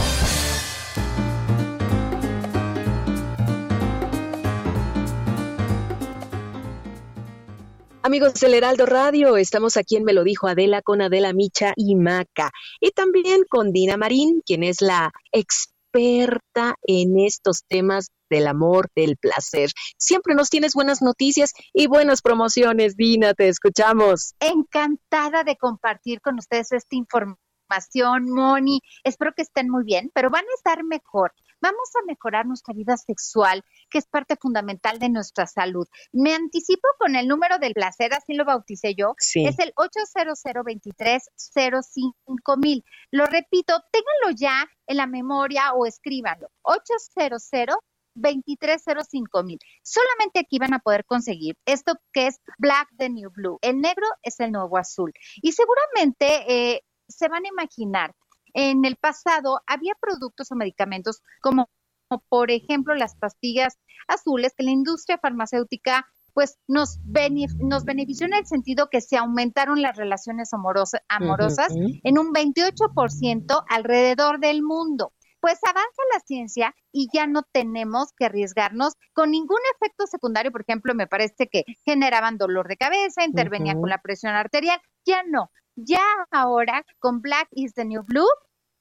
Amigos del Heraldo Radio, estamos aquí en Me lo dijo Adela con Adela Micha y Maca. Y también con Dina Marín, quien es la experta en estos temas del amor, del placer. Siempre nos tienes buenas noticias y buenas promociones, Dina, te escuchamos. encantada de compartir con ustedes esta información, Moni. Espero que estén muy bien, pero van a estar mejor. Vamos a mejorar nuestra vida sexual, que es parte fundamental de nuestra salud. Me anticipo con el número del placer, así lo bauticé yo. Sí. Es el 800 mil. Lo repito, ténganlo ya en la memoria o escríbanlo. 800 2305 mil. Solamente aquí van a poder conseguir esto que es Black the New Blue. El negro es el nuevo azul. Y seguramente eh, se van a imaginar, en el pasado había productos o medicamentos como, como, por ejemplo las pastillas azules que la industria farmacéutica pues nos, bene- nos benefició en el sentido que se aumentaron las relaciones amorosa- amorosas en un 28% alrededor del mundo. Pues avanza la ciencia y ya no tenemos que arriesgarnos con ningún efecto secundario. Por ejemplo, me parece que generaban dolor de cabeza, intervenían con la presión arterial. Ya no. Ya ahora con Black is the New Blue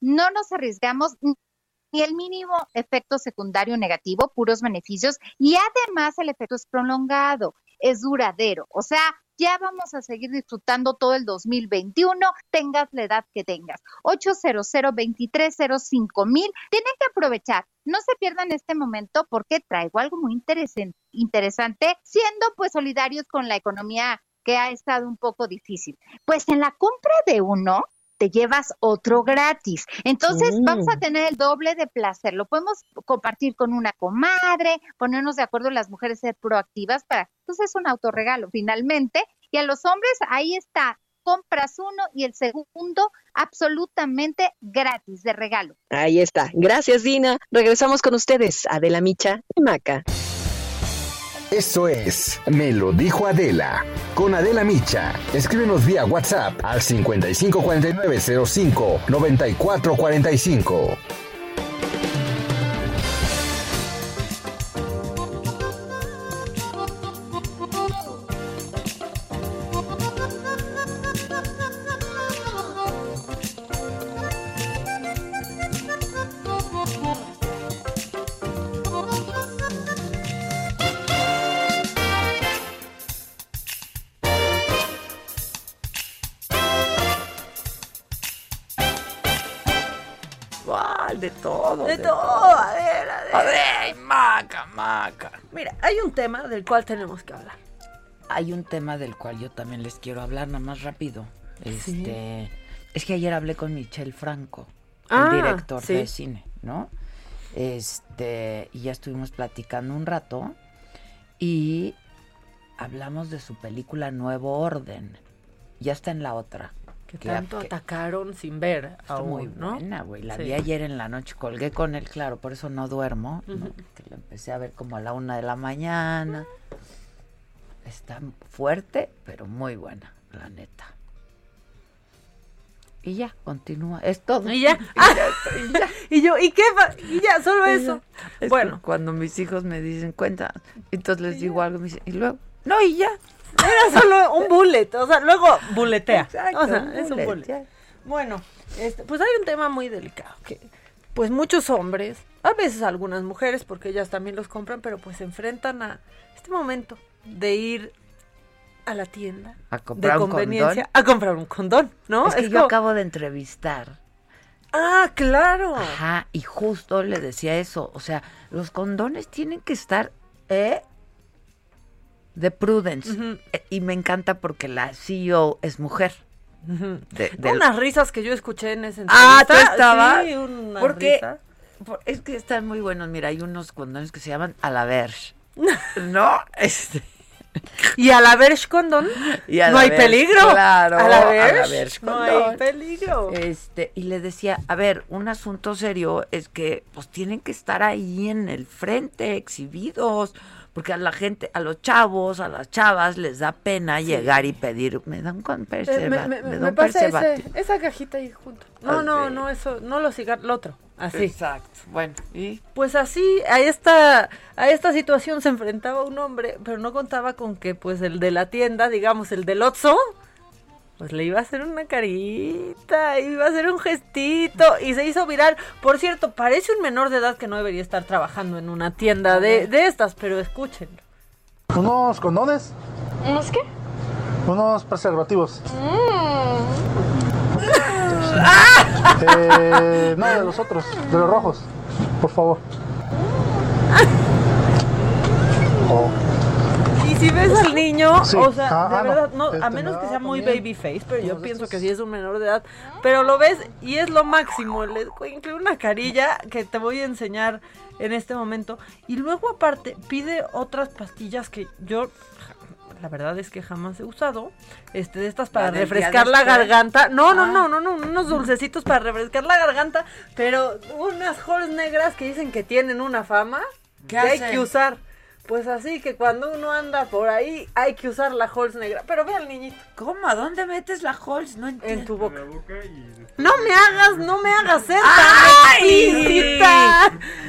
no nos arriesgamos ni el mínimo efecto secundario negativo, puros beneficios, y además el efecto es prolongado, es duradero. O sea, ya vamos a seguir disfrutando todo el 2021, tengas la edad que tengas. 800 2305 mil. Tienen que aprovechar. No se pierdan este momento porque traigo algo muy interesen- interesante, siendo pues solidarios con la economía que ha estado un poco difícil. Pues en la compra de uno, te llevas otro gratis. Entonces Mm. vamos a tener el doble de placer. Lo podemos compartir con una comadre, ponernos de acuerdo las mujeres, ser proactivas para, pues es un autorregalo finalmente. Y a los hombres, ahí está, compras uno y el segundo absolutamente gratis de regalo. Ahí está. Gracias, Dina. Regresamos con ustedes, Adela Micha y Maca. Esto es Me lo dijo Adela. Con Adela Micha. Escríbenos vía WhatsApp al 554905 9445. Mira, hay un tema del cual tenemos que hablar. Hay un tema del cual yo también les quiero hablar, nada más rápido. Este, es que ayer hablé con Michel Franco, Ah, el director sí. de cine, ¿no? Este, y ya estuvimos platicando un rato y hablamos de su película Nuevo Orden. Ya está en la otra. Que tanto que- atacaron sin ver Está aún, muy ¿no? buena, güey. La Sí. vi ayer en la noche, colgué con él, claro, por eso no duermo. ¿no? Ujú. Que la empecé a ver como a la una de la mañana. Está fuerte, pero muy buena, la neta. Y ya, continúa. Es todo. Y ya. y, yo, ¿y qué? Y ya, solo eso. bueno. Cuando mis hijos me dicen, cuenta, entonces les digo algo, me dicen, y luego, no, y ya. Era solo un bullet, o sea, luego buletea. Exacto, o sea, es un bullet. Bueno, este, pues hay un tema muy delicado, que pues muchos hombres, a veces algunas mujeres, porque ellas también los compran, pero pues se enfrentan a este momento de ir a la tienda a comprar de conveniencia a comprar un condón, ¿no? Es que yo acabo de entrevistar. Ah, claro. Ajá, y justo le decía eso, o sea, los condones tienen que estar eh de Prudence eh, y me encanta porque la CEO es mujer. Unas risas que yo escuché en ese Ah, ¿tú estabas? Sí, una porque es que están muy buenos. Mira, hay unos condones que se llaman a la verge. ¿No? Este y a la verge condón no hay peligro. Claro, a la verge, no hay peligro. Este, y le decía, a ver, un asunto serio es que pues tienen que estar ahí en el frente, exhibidos, porque a la gente, a los chavos, a las chavas les da pena llegar y pedir, me dan perseverante. Eh, me, me, me, esa cajita ahí junto. No, no, no, eso, no lo siga, lo otro. Así. Exacto. Bueno, y pues así a esta a esta situación se enfrentaba un hombre, pero no contaba con que pues el de la tienda, digamos el del Otso, pues le iba a hacer una carita, iba a hacer un gestito y se hizo viral. Por cierto, parece un menor de edad que no debería estar trabajando en una tienda de, de estas, pero escúchenlo. ¿Unos condones? ¿Unos qué? Unos preservativos. Mm. Eh, no, de los otros, de los rojos, por favor. Y si ves al niño, o sea, ah, de ah, verdad, no, a este, menos que sea muy baby face, pero yo pienso que sí es un menor de edad, pero lo ves y es lo máximo, le incluye una carilla que te voy a enseñar en este momento. Y luego aparte pide otras pastillas que yo la verdad es que jamás he usado. Este, de estas para refrescar la garganta. No, no, no, no, no, unos dulcecitos para refrescar la garganta, pero unas holes negras que dicen que tienen una fama que hay que usar. Pues así que cuando uno anda por ahí hay que usar la Halls negra. Pero ve al niñito. ¿Cómo? ¿A dónde metes la Halls? No En tu boca. No me hagas, no me hagas ser ¡Ay!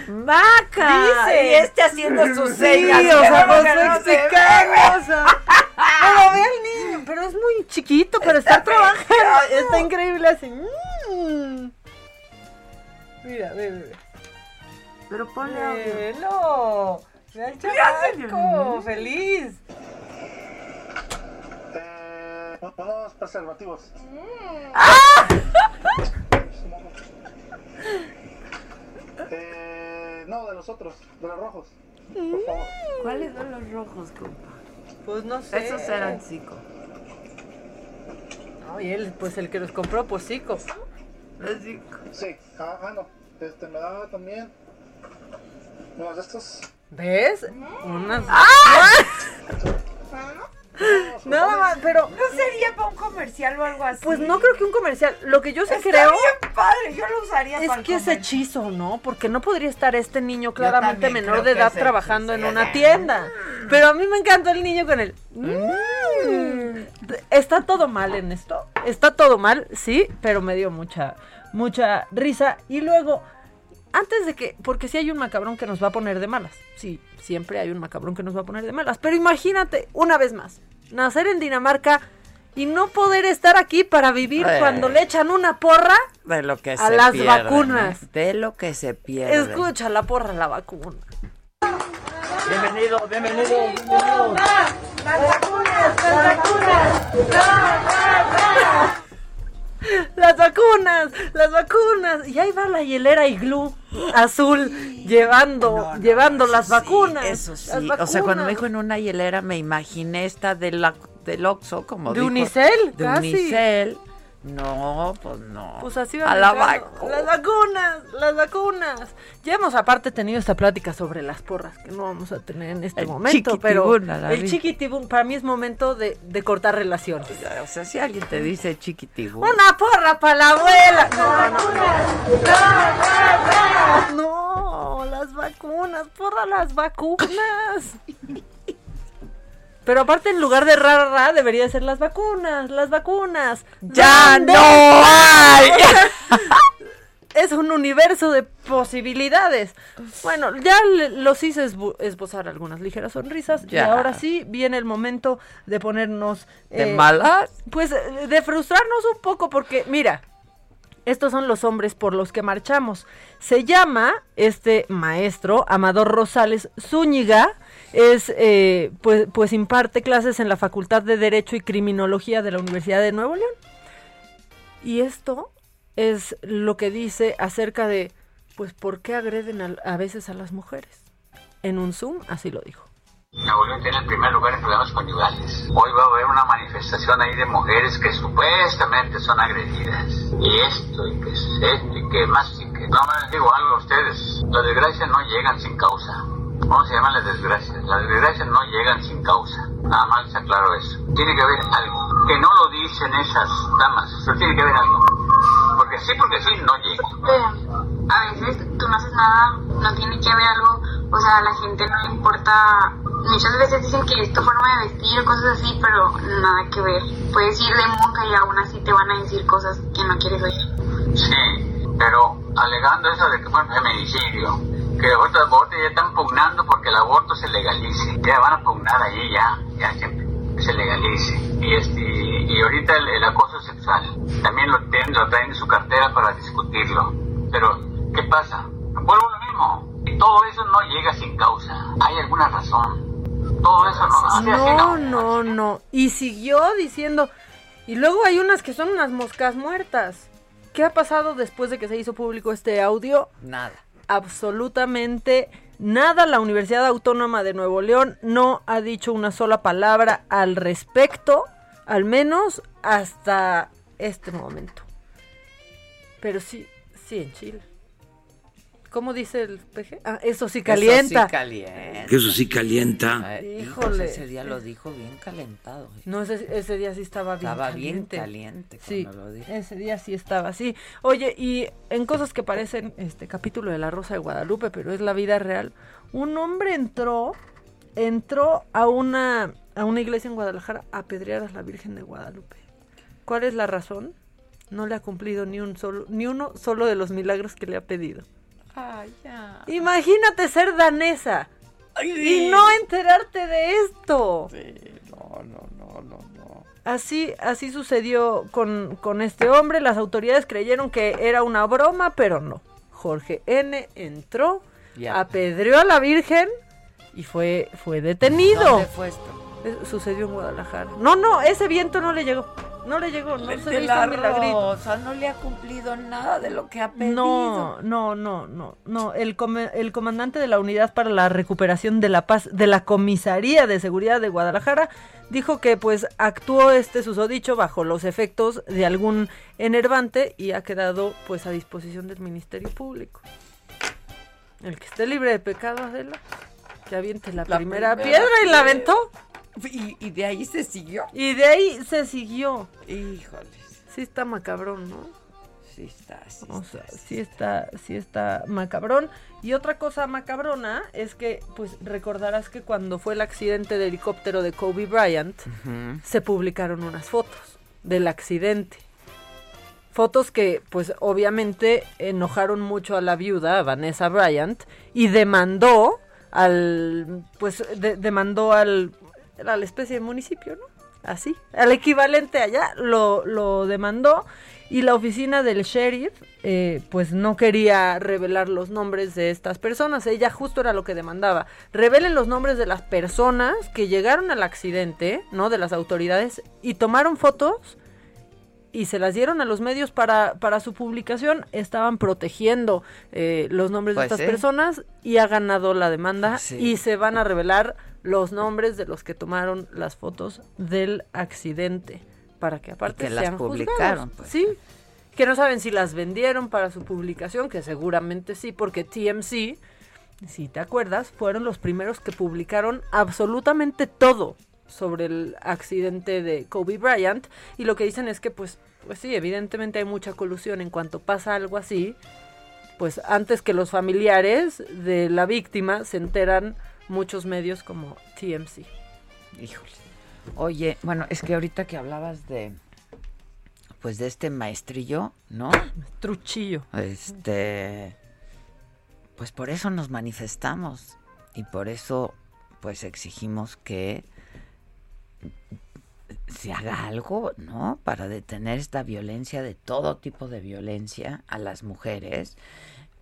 ¡Vaca! Dice. Y este haciendo sus señas. Sí, o sea, no o sea. Pero ve al niño, pero es muy chiquito, pero está, trabajando. Está increíble así. Mm. Mira, ve, ve, ve. Pero ponle audio. ¡Mira el! ¡Feliz! Eh, unos preservativos. ¡Ah! eh, no, de los otros, de los rojos. Por favor. ¿Cuáles son los rojos, compa? Pues no sé. Esos eran Zico. No, y él, pues el que los compró, pues Zico. Es Zico. Sí, ah, ah, no. Este me daba también unos de estos. ¿Ves? Unas. ¡Ah! Nada más, pero. ¿No sería para un comercial o algo así? Pues no creo que un comercial. Lo que yo sí creo. bien padre, yo lo usaría Es que es hechizo, ¿no? Porque no podría estar este niño claramente menor de edad trabajando en una tienda. Pero a mí me encanta el niño con el. Mm. Está todo mal en esto. Está todo mal, sí, pero me dio mucha, mucha risa. Y luego antes de que, porque si hay un macabrón que nos va a poner de malas. Sí, siempre hay un macabrón que nos va a poner de malas. Pero imagínate, una vez más, nacer en Dinamarca y no poder estar aquí para vivir eh. cuando le echan una porra de lo que a las vacunas. De lo que se pierde. Escucha la porra, la vacuna. Bienvenido, bienvenido, bienvenido. ¡Las vacunas! ¡Las vacunas! Las vacunas, las vacunas. Y ahí va la hielera iglú azul llevando, llevando las vacunas. Eso sí. O sea, cuando me dijo en una hielera me imaginé esta de la, del Oxxo, como De Unicel, De Unicel no, pues no. Pues así va a la vacuna. Las vacunas, las vacunas. Ya hemos aparte tenido esta plática sobre las porras, que no vamos a tener en este momento, pero el chiquitibún para mí es momento de, de cortar relaciones. O sea, si alguien te dice chiquitibún. Una porra para la abuela. No, no, no, las vacunas, porra las vacunas. Pero aparte, en lugar de ra, ra, debería ser las vacunas, las vacunas. ¡Ya ¿Dónde no hay! es un universo de posibilidades. Bueno, ya le- los hice esbo- esbozar algunas ligeras sonrisas y Ya. ahora sí viene el momento de ponernos... ¿De malas? Pues eh, de frustrarnos un poco porque, mira, estos son los hombres por los que marchamos. Se llama este maestro, Amador Rosales Zúñiga, es, eh, pues, pues imparte clases en la Facultad de Derecho y Criminología de la Universidad de Nuevo León. Y esto es lo que dice acerca de, pues, ¿por qué agreden al- a, veces a las mujeres? En un Zoom, así lo dijo. Nuevo León tiene el primer lugar en problemas conyugales. Hoy va a haber una manifestación ahí de mujeres que supuestamente son agredidas. Y esto, y que es esto, y que más, y que... No, les digo algo a ustedes. Las desgracias no llegan sin causa. ¿Cómo se llaman las desgracias? Las desgracias no llegan sin causa. Nada más les aclaro eso. Tiene que haber algo. Que no lo dicen esas damas, pero tiene que haber algo. Porque sí, porque sí, no llega. a veces tú no haces nada, no tiene que haber algo, o sea, a la gente no le importa, muchas veces dicen que es tu forma de vestir o cosas así, pero nada que ver. Puedes ir de monja y aún así te van a decir cosas que no quieres oír. Sí, pero alegando eso de que fue un feminicidio, que ahorita, ahorita ya están pugnando porque el aborto se legalice. Ya van a pugnar ahí ya, ya que se legalice. Y este y ahorita el, el acoso sexual también lo tienen, lo traen en su cartera para discutirlo. Pero, ¿qué pasa? Vuelvo a lo mismo. Y todo eso no llega sin causa. Hay alguna razón. Todo eso no. así, así No, no, no. Y siguió diciendo. Y luego hay unas que son unas moscas muertas. ¿Qué ha pasado después de que se hizo público este audio? Nada. Absolutamente nada. La Universidad Autónoma de Nuevo León no ha dicho una sola palabra al respecto, al menos hasta este momento. Pero sí, sí en Chile. ¿Cómo dice el PG? Ah, eso sí calienta. Eso sí calienta. Que eso sí calienta. Híjole. ese día lo dijo bien calentado. No, ese, ese día sí estaba bien Estaba bien caliente. caliente Sí, cuando lo dijo. ese día sí estaba así. Oye, y en cosas que parecen este capítulo de La Rosa de Guadalupe, pero es la vida real, un hombre entró, entró a una, a una iglesia en Guadalajara a apedrear a la Virgen de Guadalupe. ¿Cuál es la razón? No le ha cumplido ni un solo, ni uno solo de los milagros que le ha pedido. Ay, ya. Imagínate ser danesa y no enterarte de esto. no, no, no, no, no. Así, así sucedió con, con este hombre. Las autoridades creyeron que era una broma, pero no. Jorge N. entró, Ya. apedreó a la Virgen y fue, fue detenido. ¿Dónde fue esto? Eh, Sucedió en Guadalajara. No, no, ese viento no le llegó. No le llegó, no se la milagrito. Rosa no le ha cumplido nada de lo que ha pedido. No, no, no, no, no. El, come- el comandante de la Unidad para la Recuperación de la Paz de la Comisaría de Seguridad de Guadalajara dijo que pues actuó este susodicho bajo los efectos de algún enervante y ha quedado pues a disposición del Ministerio Público. El que esté libre de pecado, Adela, que aviente la, La primera, primera piedra y la aventó. Y, y de ahí se siguió. Y de ahí se siguió. Híjoles. Sí está macabrón, ¿no? Sí está, sí O está, sí está, sí está macabrón. Y otra cosa macabrona es que, pues, recordarás que cuando fue el accidente de helicóptero de Kobe Bryant, se publicaron unas fotos del accidente. Fotos que, pues, obviamente enojaron mucho a la viuda, a Vanessa Bryant, y demandó al, pues, de- demandó al, a la especie de municipio, ¿no? Así, al equivalente allá, lo, lo demandó y la oficina del sheriff, eh, pues no quería revelar los nombres de estas personas. Ella justo era lo que demandaba. Revelen los nombres de las personas que llegaron al accidente, ¿no? De las autoridades y tomaron fotos y se las dieron a los medios para, para su publicación. Estaban protegiendo eh, los nombres Pues de estas sí. personas y ha ganado la demanda Sí. y se van a revelar los nombres de los que tomaron las fotos del accidente para que aparte que las sean publicaron, juzgados. pues. Sí, que no saben si las vendieron para su publicación, que seguramente sí, porque TMC, si te acuerdas, fueron los primeros que publicaron absolutamente todo sobre el accidente de Kobe Bryant y lo que dicen es que pues pues sí, evidentemente hay mucha colusión en cuanto pasa algo así, pues antes que los familiares de la víctima se enteran muchos medios como TMC. Híjole. Oye, bueno, es que ahorita que hablabas de pues de este maestrillo, ¿no? Truchillo. Este pues por eso nos manifestamos y por eso pues exigimos que se haga algo, ¿no? Para detener esta violencia de todo tipo de violencia a las mujeres.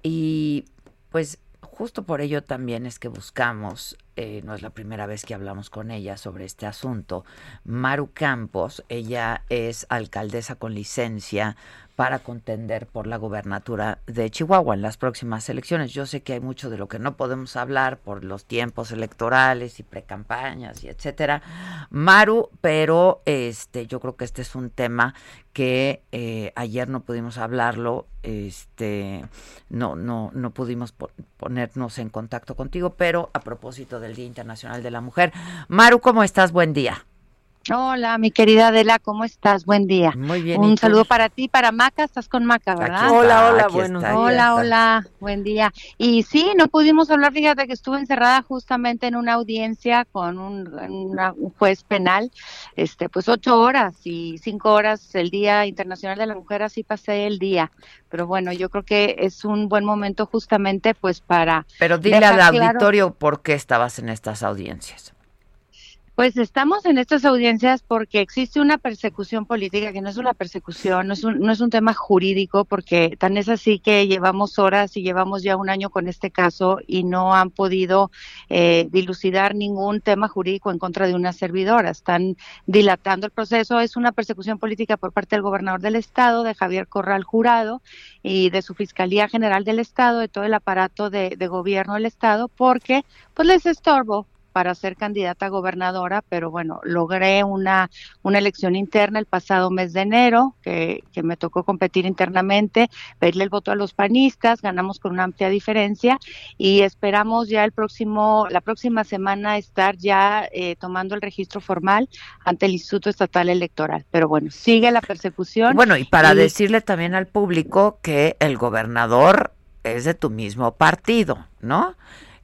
Y pues justo por ello también es que buscamos, eh, no es la primera vez que hablamos con ella sobre este asunto, Maru Campos, ella es alcaldesa con licencia para contender por la gubernatura de Chihuahua en las próximas elecciones. Yo sé que hay mucho de lo que no podemos hablar por los tiempos electorales y precampañas y etcétera, Maru, pero este yo creo que este es un tema que eh, ayer no pudimos hablarlo, este no no no pudimos ponernos en contacto contigo, pero a propósito del Día Internacional de la Mujer, Maru, ¿cómo estás? Buen día. Hola, mi querida Adela, ¿cómo estás? Buen día. Muy bien. Un saludo para ti, para Maca, estás con Maca, ¿verdad? hola, hola, bueno. Hola, hola, buen día. Y sí, no pudimos hablar, fíjate que estuve encerrada justamente en una audiencia con un, un juez penal, este, pues ocho horas y cinco horas el Día Internacional de la Mujer, así pasé el día. Pero bueno, yo creo que es un buen momento justamente pues para... Pero dile al auditorio por qué estabas en estas audiencias. Pues estamos en estas audiencias porque existe una persecución política que no es una persecución, no es un, no es un tema jurídico, porque tan es así que llevamos horas y llevamos ya un año con este caso y no han podido eh, dilucidar ningún tema jurídico en contra de una servidora. Están dilatando el proceso. Es una persecución política por parte del gobernador del estado, de Javier Corral Jurado y de su Fiscalía General del Estado, de todo el aparato de, de gobierno del estado, porque pues les estorbo para ser candidata a gobernadora, pero bueno, logré una, una elección interna el pasado mes de enero, que, que me tocó competir internamente, pedirle el voto a los panistas, ganamos con una amplia diferencia y esperamos ya el próximo, la próxima semana estar ya eh, tomando el registro formal ante el Instituto Estatal Electoral. Pero bueno, sigue la persecución. Bueno, y para decirle también al público que el gobernador es de tu mismo partido, ¿no?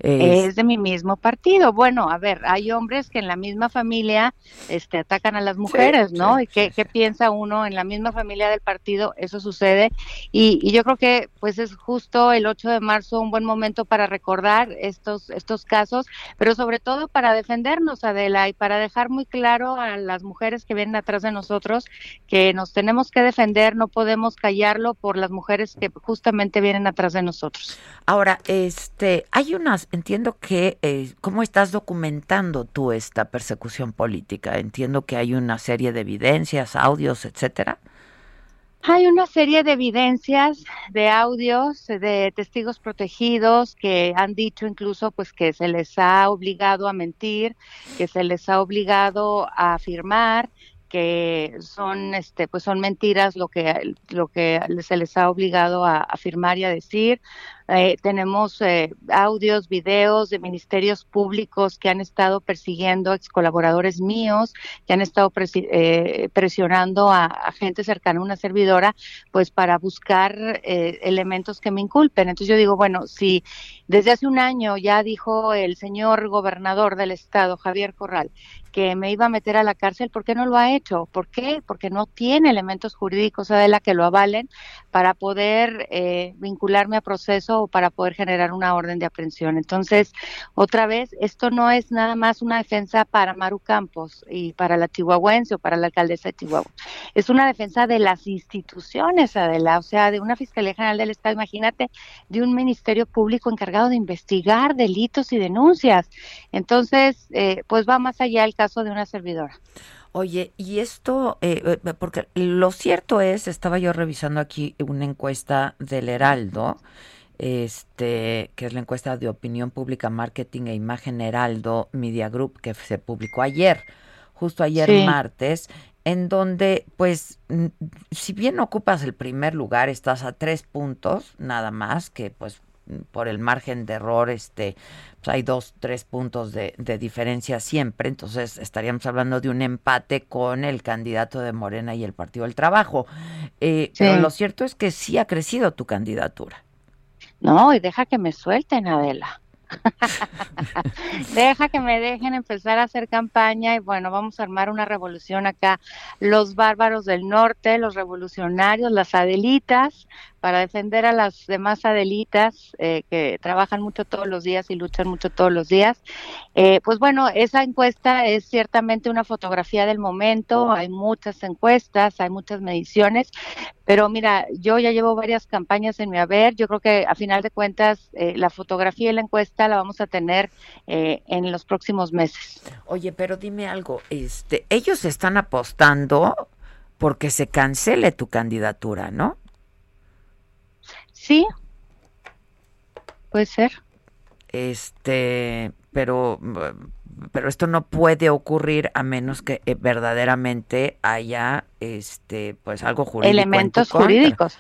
Es, de mi mismo partido. Bueno, a ver, hay hombres que en la misma familia este, atacan a las mujeres, ¿no? y qué, qué, piensa uno en la misma familia del partido, eso sucede. Y, y, yo creo que pues es justo el 8 de marzo un buen momento para recordar estos, estos casos, pero sobre todo para defendernos, Adela, y para dejar muy claro a las mujeres que vienen atrás de nosotros que nos tenemos que defender, no podemos callarlo por las mujeres que justamente vienen atrás de nosotros. Ahora, este, hay unas entiendo que, eh, ¿cómo estás documentando tú esta persecución política? Entiendo que hay una serie de evidencias, audios, etcétera. Hay una serie de evidencias, de audios, de testigos protegidos que han dicho incluso pues que se les ha obligado a mentir, que se les ha obligado a afirmar, que son este pues son mentiras lo que lo que se les ha obligado a afirmar y a decir eh, tenemos eh, audios, videos de ministerios públicos que han estado persiguiendo ex colaboradores míos, que han estado eh, presionando a, a, gente cercana a una servidora, pues para buscar eh, elementos que me inculpen. Entonces yo digo, bueno, si desde hace un año ya dijo el señor gobernador del estado, Javier Corral, que me iba a meter a la cárcel, ¿por qué no lo ha hecho? ¿Por qué? Porque no tiene elementos jurídicos, Adela, que lo avalen para poder eh, vincularme a proceso para poder generar una orden de aprehensión. Entonces, otra vez, esto no es nada más una defensa para Maru Campos y para la chihuahuense o para la alcaldesa de Chihuahua. Es una defensa de las instituciones, Adela, o sea, de una Fiscalía General del Estado, imagínate, de un Ministerio Público encargado de investigar delitos y denuncias. Entonces, eh, pues va más allá el caso de una servidora. Oye, y esto, eh, eh, porque lo cierto es, estaba yo revisando aquí una encuesta del Heraldo, este, que es la encuesta de opinión pública, marketing e imagen Heraldo Media Group, que se publicó ayer, justo ayer sí. martes, en donde, pues, si bien ocupas el primer lugar, estás a tres puntos, nada más, que pues por el margen de error, este, pues hay dos, tres puntos de, de, diferencia siempre, entonces estaríamos hablando de un empate con el candidato de Morena y el Partido del Trabajo. Eh, sí. Pero lo cierto es que sí ha crecido tu candidatura. No, y deja que me suelten, Adela. Deja que me dejen empezar a hacer campaña y bueno, vamos a armar una revolución acá. Los bárbaros del norte, los revolucionarios, las adelitas, para defender a las demás adelitas eh, que trabajan mucho todos los días y luchan mucho todos los días. Eh, pues bueno, esa encuesta es ciertamente una fotografía del momento, hay muchas encuestas, hay muchas mediciones, pero mira, yo ya llevo varias campañas en mi haber, yo creo que a final de cuentas eh, la fotografía y la encuesta la vamos a tener en los próximos meses. Oye, pero dime algo, este, ellos están apostando porque se cancele tu candidatura, ¿no? Sí, puede ser. Este, pero, pero esto no puede ocurrir a menos que eh, verdaderamente haya, este, pues algo jurídico. Elementos jurídicos.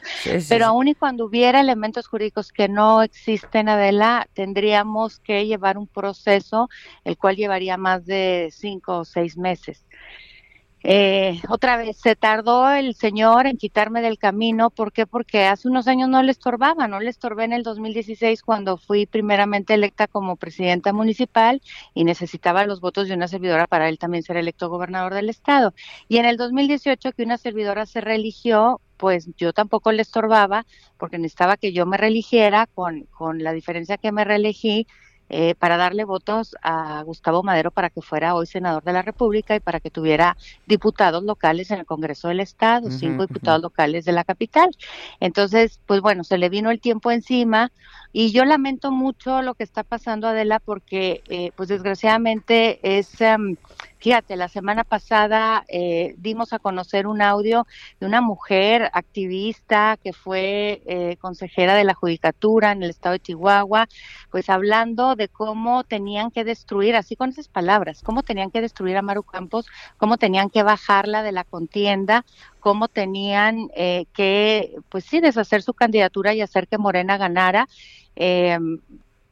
pero aún y cuando hubiera elementos jurídicos que no existen, Adela, tendríamos que llevar un proceso el cual llevaría más de cinco o seis meses. Eh, otra vez se tardó el señor en quitarme del camino, ¿por qué? Porque hace unos años no le estorbaba, no le estorbé en el 2016 cuando fui primeramente electa como presidenta municipal y necesitaba los votos de una servidora para él también ser electo gobernador del estado. Y en el 2018 que una servidora se religió, pues yo tampoco le estorbaba porque necesitaba que yo me religiera con, con la diferencia que me reelegí eh, para darle votos a Gustavo Madero para que fuera hoy senador de la República y para que tuviera diputados locales en el Congreso del Estado, cinco diputados locales de la capital. Entonces, pues bueno, se le vino el tiempo encima y yo lamento mucho lo que está pasando, Adela, porque eh, pues desgraciadamente es... Em, Fíjate, la semana pasada eh, dimos a conocer un audio de una mujer activista que fue eh, consejera de la Judicatura en el estado de Chihuahua, pues hablando de cómo tenían que destruir, así con esas palabras, cómo tenían que destruir a Maru Campos, cómo tenían que bajarla de la contienda, cómo tenían eh, que, pues sí, deshacer su candidatura y hacer que Morena ganara. Eh,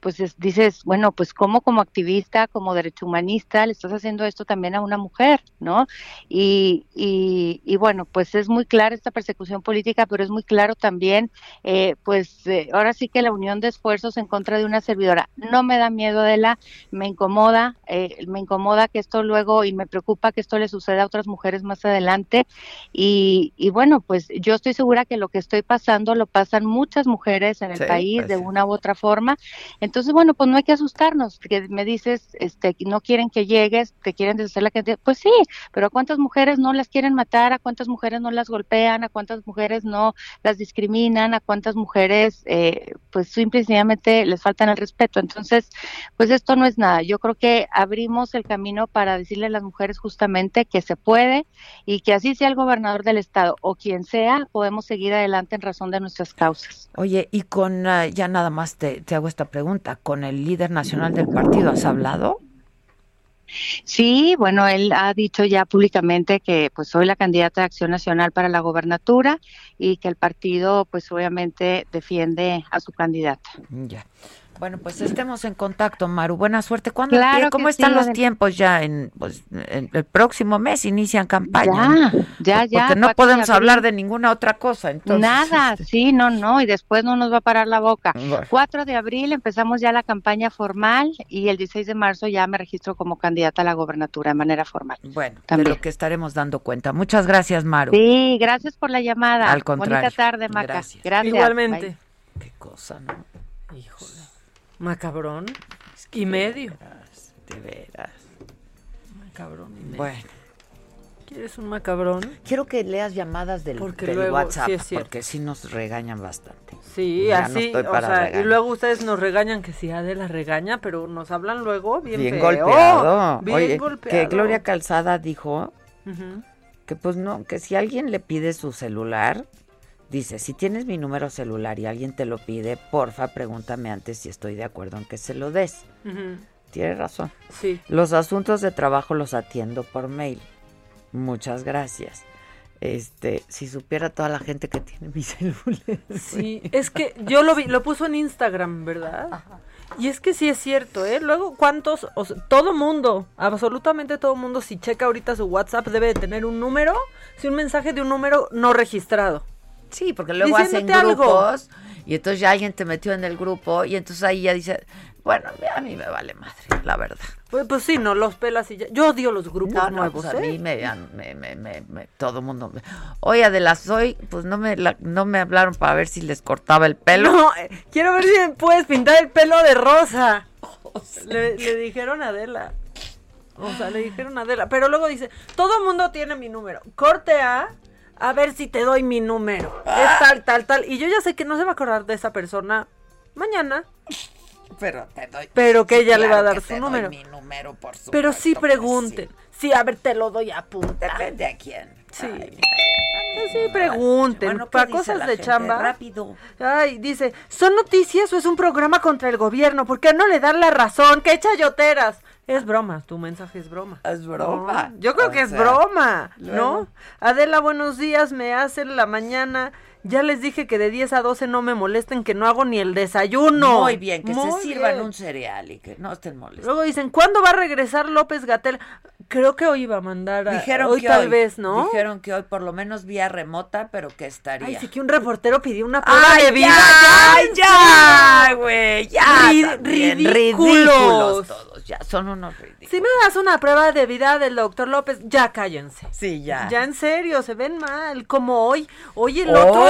pues dices, bueno, pues como como activista, como derecho humanista, le estás haciendo esto también a una mujer, ¿no? Y, y, bueno, pues es muy clara esta persecución política, pero es muy claro también, eh, pues eh, ahora sí que la unión de esfuerzos en contra de una servidora. No me da miedo de la, me incomoda, eh, me incomoda que esto luego, y me preocupa que esto le suceda a otras mujeres más adelante. Y, y bueno, pues yo estoy segura que lo que estoy pasando lo pasan muchas mujeres en el país pues de una u otra forma. Entonces, bueno, pues no hay que asustarnos, que me dices, este, no quieren que llegues, te quieren deshacer la gente, pues sí, pero ¿a cuántas mujeres no las quieren matar? ¿A cuántas mujeres no las golpean? ¿A cuántas mujeres no las discriminan? ¿A cuántas mujeres, eh, pues simplemente les faltan el respeto? Entonces, pues esto no es nada. Yo creo que abrimos el camino para decirle a las mujeres justamente que se puede y que así sea el gobernador del estado o quien sea, podemos seguir adelante en razón de nuestras causas. Oye, y con, ah, ya nada más te hago esta pregunta con el líder nacional del partido. ¿Has hablado? Sí, bueno, él ha dicho ya públicamente que pues soy la candidata de Acción Nacional para la gobernatura y que el partido pues obviamente defiende a su candidata. Ya. Bueno, pues estemos en contacto, Maru. Buena suerte. ¿Cuándo, ¿Cómo están los tiempos ya? En, pues, en el próximo mes inician campaña. Ya, ya, ya. Porque no podemos hablar de ninguna otra cosa. Entonces, Nada, este. sí, no, no. Y después no nos va a parar la boca. 4 de abril empezamos ya la campaña formal y el 16 de marzo ya me registro como candidata a la gobernatura de manera formal. Bueno, También. de lo que estaremos dando cuenta. Muchas gracias, Maru. Sí, gracias por la llamada. Al contrario. Bonita tarde, Maca. Gracias. gracias. Igualmente. Qué cosa, ¿no? Híjole. Macabrón y medio. de veras. Macabrón y medio. Bueno. ¿Quieres un macabrón? Quiero que leas llamadas del, porque del luego, WhatsApp, sí porque sí nos regañan bastante. Sí, Ya no así, estoy o sea, y luego ustedes nos regañan que sí, Adela regaña, pero nos hablan luego bien, Bien feo. golpeado. Bien Oye, golpeado. que Gloria Calzada dijo que pues no, que si alguien le pide su celular, dice, si tienes mi número celular y alguien te lo pide, porfa, pregúntame antes si estoy de acuerdo en que se lo des. Ujú. Tiene razón. Sí. Los asuntos de trabajo los atiendo por mail. Muchas gracias. Este, si supiera toda la gente que tiene mi celular. Sí, es que yo lo vi, lo puso en Instagram, ¿verdad? Y es que sí es cierto, ¿eh? Luego, ¿cuántos? O sea, todo mundo, absolutamente todo mundo, si checa ahorita su WhatsApp, debe de tener un número, si un mensaje de un número no registrado. Sí, porque luego hacen algo. grupos Y entonces ya alguien te metió en el grupo y entonces ahí ya dice, bueno, a mí me vale madre, la verdad. Pues, pues sí, no, los pelas y ya. Yo odio los grupos No, no, nuevos, pues a ¿eh? mí me, me, me, me- todo el mundo. me- Oye, Adela, soy, pues no me, la- no me hablaron para ver si les cortaba el pelo. No, eh, quiero ver si me puedes pintar el pelo de rosa. Le, le dijeron a Adela. O sea, le dijeron a Adela. Pero luego dice, todo mundo tiene mi número. Corte A, a ver si te doy mi número. Ah. Es tal, tal, tal. Y yo ya sé que no se va a acordar de esa persona mañana. Pero te doy. Pero que ella le va a dar que su te doy número. mi número, por supuesto. Pero sí pregunten. Sí. a ver, te lo doy a punta. Depende a quién. Sí. Ay, Sí, pregunten. Bueno, ¿qué para cosas de chamba. Rápido. Ay, dice, ¿son noticias o es un programa contra el gobierno? ¿Por qué no le dan la razón? ¡Qué chayoteras! Es broma, tu mensaje es broma. Es broma. No, yo creo O que es broma, luego. ¿no? Adela, buenos días, me hacen la mañana. Ya les dije que de 10 a 12 no me molesten, que no hago ni el desayuno. Muy bien, que Muy se sirvan un cereal y que no estén molestos. Luego dicen, ¿cuándo va a regresar López Gatel? Creo que hoy iba a mandar a... Dijeron hoy que tal hoy, vez, ¿no? Dijeron que hoy por lo menos vía remota, pero que estaría. Ay, sí que un reportero pidió una prueba ¡Ay, de vida. ya! ¡Ay, ya, güey! ¡Ya! También. ridículos. Ridículos todos, ya, son unos ridículos. Si me das una prueba de vida del doctor López, ya cállense. Sí, ya. Ya en serio, se ven mal, como hoy. Hoy el otro.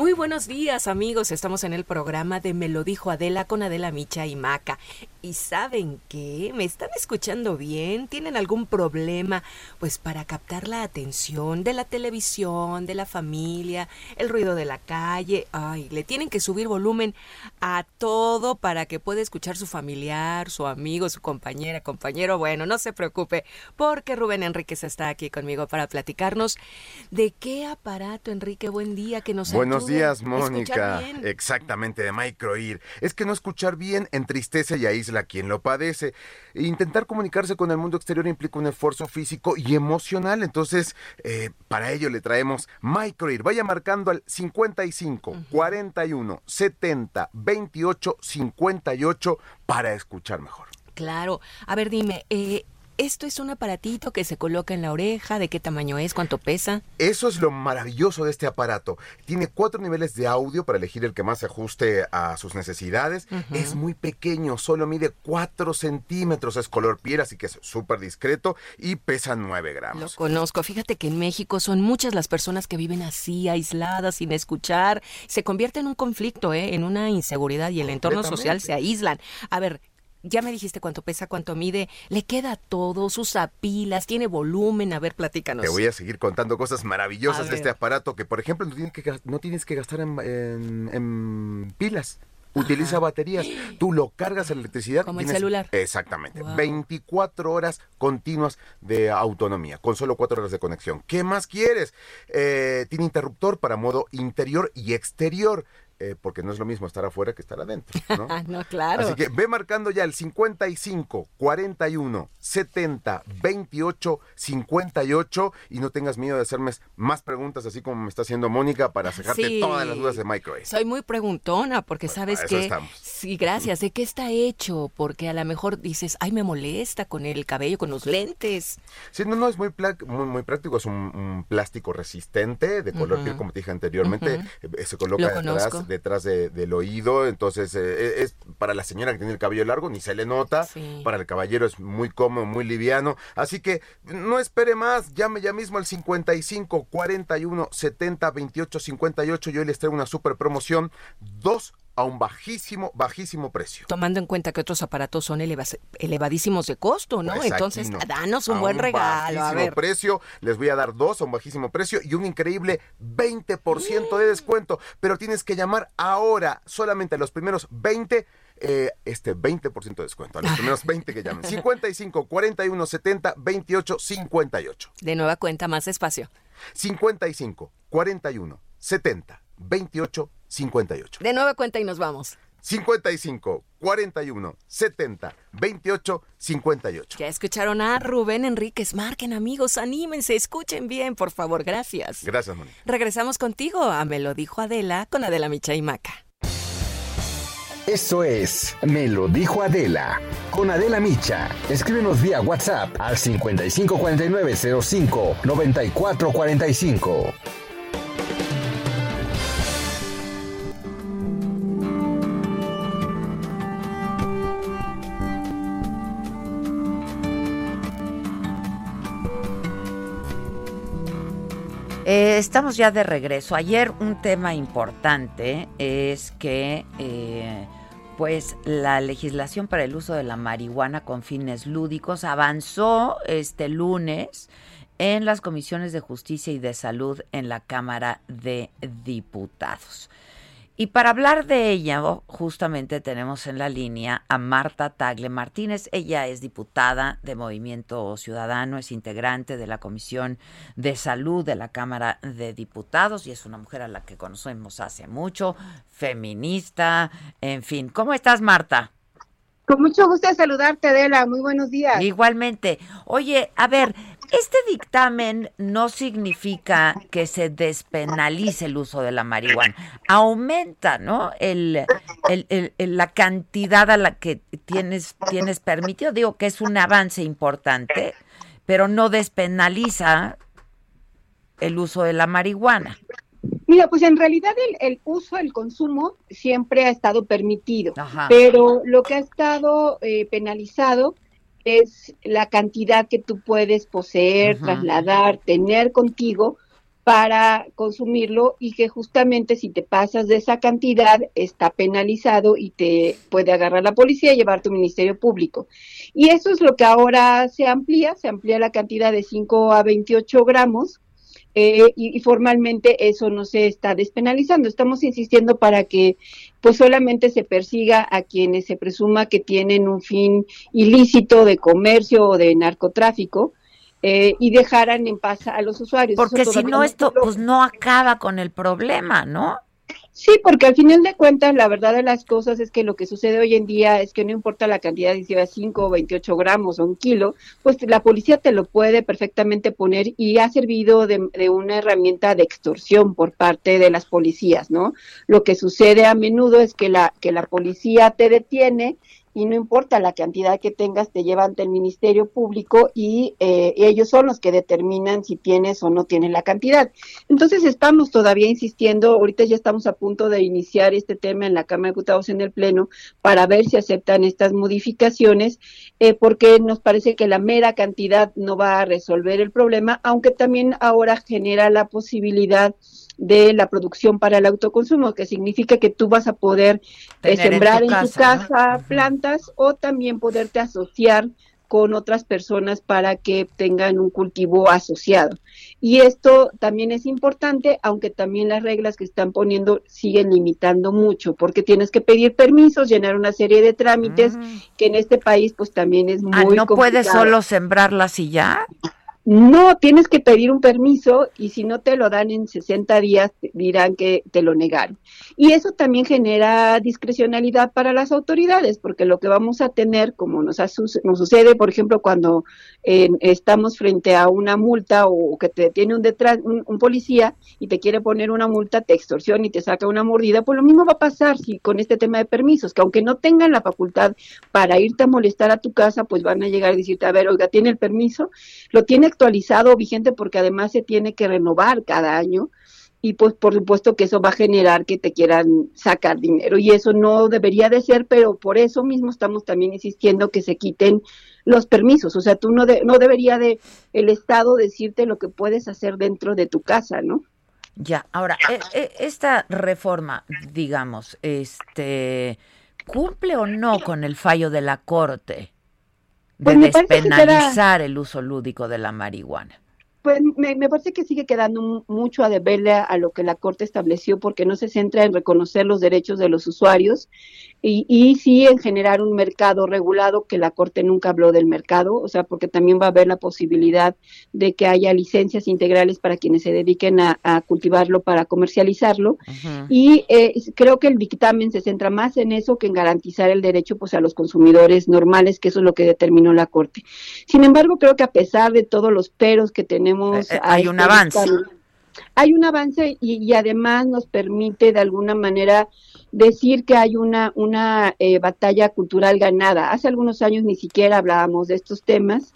Muy buenos días amigos, estamos en el programa de Me lo dijo Adela con Adela Micha y Maca. ¿Y saben qué? ¿Me están escuchando bien? ¿Tienen algún problema? Pues para captar la atención de la televisión, de la familia, el ruido de la calle. Ay, le tienen que subir volumen a todo para que pueda escuchar su familiar, su amigo, su compañera, compañero. Bueno, no se preocupe, porque Rubén Enríquez está aquí conmigo para platicarnos de qué aparato, Enrique, buen día, que nos días, Mónica. Exactamente, de microir. Es que no escuchar bien entristece y aísla a quien lo padece. E intentar comunicarse con el mundo exterior implica un esfuerzo físico y emocional. Entonces, eh, para ello le traemos microir. Vaya marcando al 55 41 70 28 58 para escuchar mejor. Claro. A ver, dime, eh, ¿esto es un aparatito que se coloca en la oreja? ¿De qué tamaño es? ¿Cuánto pesa? Eso es lo maravilloso de este aparato. Tiene cuatro niveles de audio para elegir el que más se ajuste a sus necesidades. Es muy pequeño, solo mide 4 centímetros, es color piel, así que es súper discreto y pesa 9 Lo gramos. conozco. Fíjate que en México son muchas las personas que viven así, aisladas, sin escuchar. Se convierte en un conflicto, ¿eh? en una inseguridad y el entorno social se aíslan. A ver, ya me dijiste cuánto pesa, cuánto mide. ¿Le queda todo? ¿Usa pilas? ¿Tiene volumen? A ver, platícanos. Te voy a seguir contando cosas maravillosas de este aparato que, por ejemplo, no tienes que, no tienes que gastar en, en- en pilas. Utiliza baterías. Tú lo cargas electricidad. Como el celular. Exactamente. Wow. 24 horas continuas de autonomía, con solo 4 horas de conexión. ¿Qué más quieres? Eh, tiene interruptor para modo interior y exterior. Eh, porque no es lo mismo estar afuera que estar adentro. ¿no? Ah, no, claro. Así que ve marcando ya el 55 41 70 28 58 y no tengas miedo de hacerme más preguntas así como me está haciendo Mónica para sacarte Sí. todas las dudas de microwave. Soy muy preguntona porque sabes que estamos. sí, gracias. ¿De qué está hecho? Porque a lo mejor dices, "Ay, me molesta con el cabello, con los lentes." Sí, no, no, es muy, muy, muy práctico, es un, un plástico resistente de color Ujú. piel, como te dije anteriormente, Ujú. eh, se coloca Lo detrás. Detrás de- del oído, entonces eh, es para la señora que tiene el cabello largo, ni se le nota, Sí. para el caballero es muy cómodo, muy liviano, así que no espere más, llame ya mismo al 55 41 70 28 58, yo hoy les traigo una super promoción, dos a un bajísimo, bajísimo precio. Tomando en cuenta que otros aparatos son elevas- elevadísimos de costo, ¿no? Pues Entonces, no. danos un A buen regalo. A bajísimo ver. precio, les voy a dar dos a un bajísimo precio y un increíble 20% de descuento. Pero tienes que llamar ahora, solamente a los primeros 20, eh, este 20% de descuento. A los primeros 20 que llamen. 55 41 70 28 58. De nueva cuenta, más espacio. 55 41 70 28 58. De nueva cuenta y nos vamos. 55 41 70 28 58. Ya escucharon a Rubén Enríquez. Marquen, amigos, anímense, escuchen bien, por favor. Gracias. Gracias, Moni. Regresamos contigo a Me lo dijo Adela con Adela Micha y Maca. Esto es Me lo dijo Adela. Con Adela Micha. Escríbenos vía WhatsApp al 554905 9445. Eh, estamos ya de regreso. Ayer un tema importante es que eh, pues la legislación para el uso de la marihuana con fines lúdicos avanzó este lunes en las comisiones de justicia y de salud en la Cámara de Diputados. Y para hablar de ella, justamente tenemos en la línea a Marta Tagle Martínez. Ella es diputada de Movimiento Ciudadano, es integrante de la Comisión de Salud de la Cámara de Diputados y es una mujer a la que conocemos hace mucho, feminista, en fin. ¿Cómo estás, Marta? Con mucho gusto de saludarte, Adela. Muy buenos días. Igualmente. Oye, a ver, este dictamen no significa que se despenalice el uso de la marihuana. Aumenta, ¿no? El, la cantidad a la que tienes, tienes permitido. Digo que es un avance importante, pero no despenaliza el uso de la marihuana. Mira, pues en realidad el, uso, el consumo siempre ha estado permitido, pero lo que ha estado eh, penalizado es la cantidad que tú puedes poseer, trasladar, tener contigo para consumirlo y que justamente si te pasas de esa cantidad está penalizado y te puede agarrar la policía y llevar tu ministerio público. Y eso es lo que ahora se amplía, se amplía la cantidad de 5 a 28 gramos eh, y, formalmente eso no se está despenalizando. Estamos insistiendo para que pues solamente se persiga a quienes se presuma que tienen un fin ilícito de comercio o de narcotráfico. Eh, y dejaran en paz a los usuarios. Porque si no, esto pues no acaba con el problema, ¿no? Sí, porque al final de cuentas, la verdad de las cosas es que lo que sucede hoy en día es que no importa la cantidad, si sea 5 o 28 gramos o un kilo, pues la policía te lo puede perfectamente poner y ha servido de, de, una herramienta de extorsión por parte de las policías, ¿no? Lo que sucede a menudo es que la, que la policía te detiene y no importa la cantidad que tengas, te llevan ante el Ministerio Público y eh, ellos son los que determinan si tienes o no tienes la cantidad. Entonces estamos todavía insistiendo, ahorita ya estamos a punto de iniciar este tema en la Cámara de Diputados en el Pleno para ver si aceptan estas modificaciones, eh, porque nos parece que la mera cantidad no va a resolver el problema, aunque también ahora genera la posibilidad de la producción para el autoconsumo, que significa que tú vas a poder eh, sembrar en tu casa, plantas o también poderte asociar con otras personas para que tengan un cultivo asociado. Y esto también es importante, aunque también las reglas que están poniendo siguen limitando mucho, porque tienes que pedir permisos, llenar una serie de trámites, mm. que en este país pues también es ah, muy ah, ¿No puedes solo sembrarlas y ya? No, tienes que pedir un permiso y si no te lo dan en 60 días dirán que te lo negaron. Y eso también genera discrecionalidad para las autoridades, porque lo que vamos a tener, como nos, nos sucede, por ejemplo, cuando estamos frente a una multa o que te tiene un, detrás, un, policía y te quiere poner una multa, te extorsiona y te saca una mordida, pues lo mismo va a pasar si con este tema de permisos, que aunque no tengan la facultad para irte a molestar a tu casa, pues van a llegar a decirte, a ver, oiga, ¿tiene el permiso? Lo tiene actualizado, vigente, porque además se tiene que renovar cada año y pues por supuesto que eso va a generar que te quieran sacar dinero y eso no debería de ser, pero por eso mismo estamos también insistiendo que se quiten los permisos, o sea, tú no no debería de el Estado decirte lo que puedes hacer dentro de tu casa, ¿no? Ya, ahora e, e, esta reforma, digamos, este cumple o no con el fallo de la Corte de pues despenalizar el uso lúdico de la marihuana. pues me, parece que sigue quedando mucho a deberle a lo que la Corte estableció porque no se centra en reconocer los derechos de los usuarios y, y sí en generar un mercado regulado, que la Corte nunca habló del mercado, o sea, porque también va a haber la posibilidad de que haya licencias integrales para quienes se dediquen a, cultivarlo, para comercializarlo. Y eh, creo que el dictamen se centra más en eso que en garantizar el derecho pues, a los consumidores normales, que eso es lo que determinó la Corte. Sin embargo, creo que a pesar de todos los peros que tenemos... Eh, eh, hay un avance. Hay un avance y además nos permite de alguna manera decir que hay una, una eh, batalla cultural ganada. Hace algunos años ni siquiera hablábamos de estos temas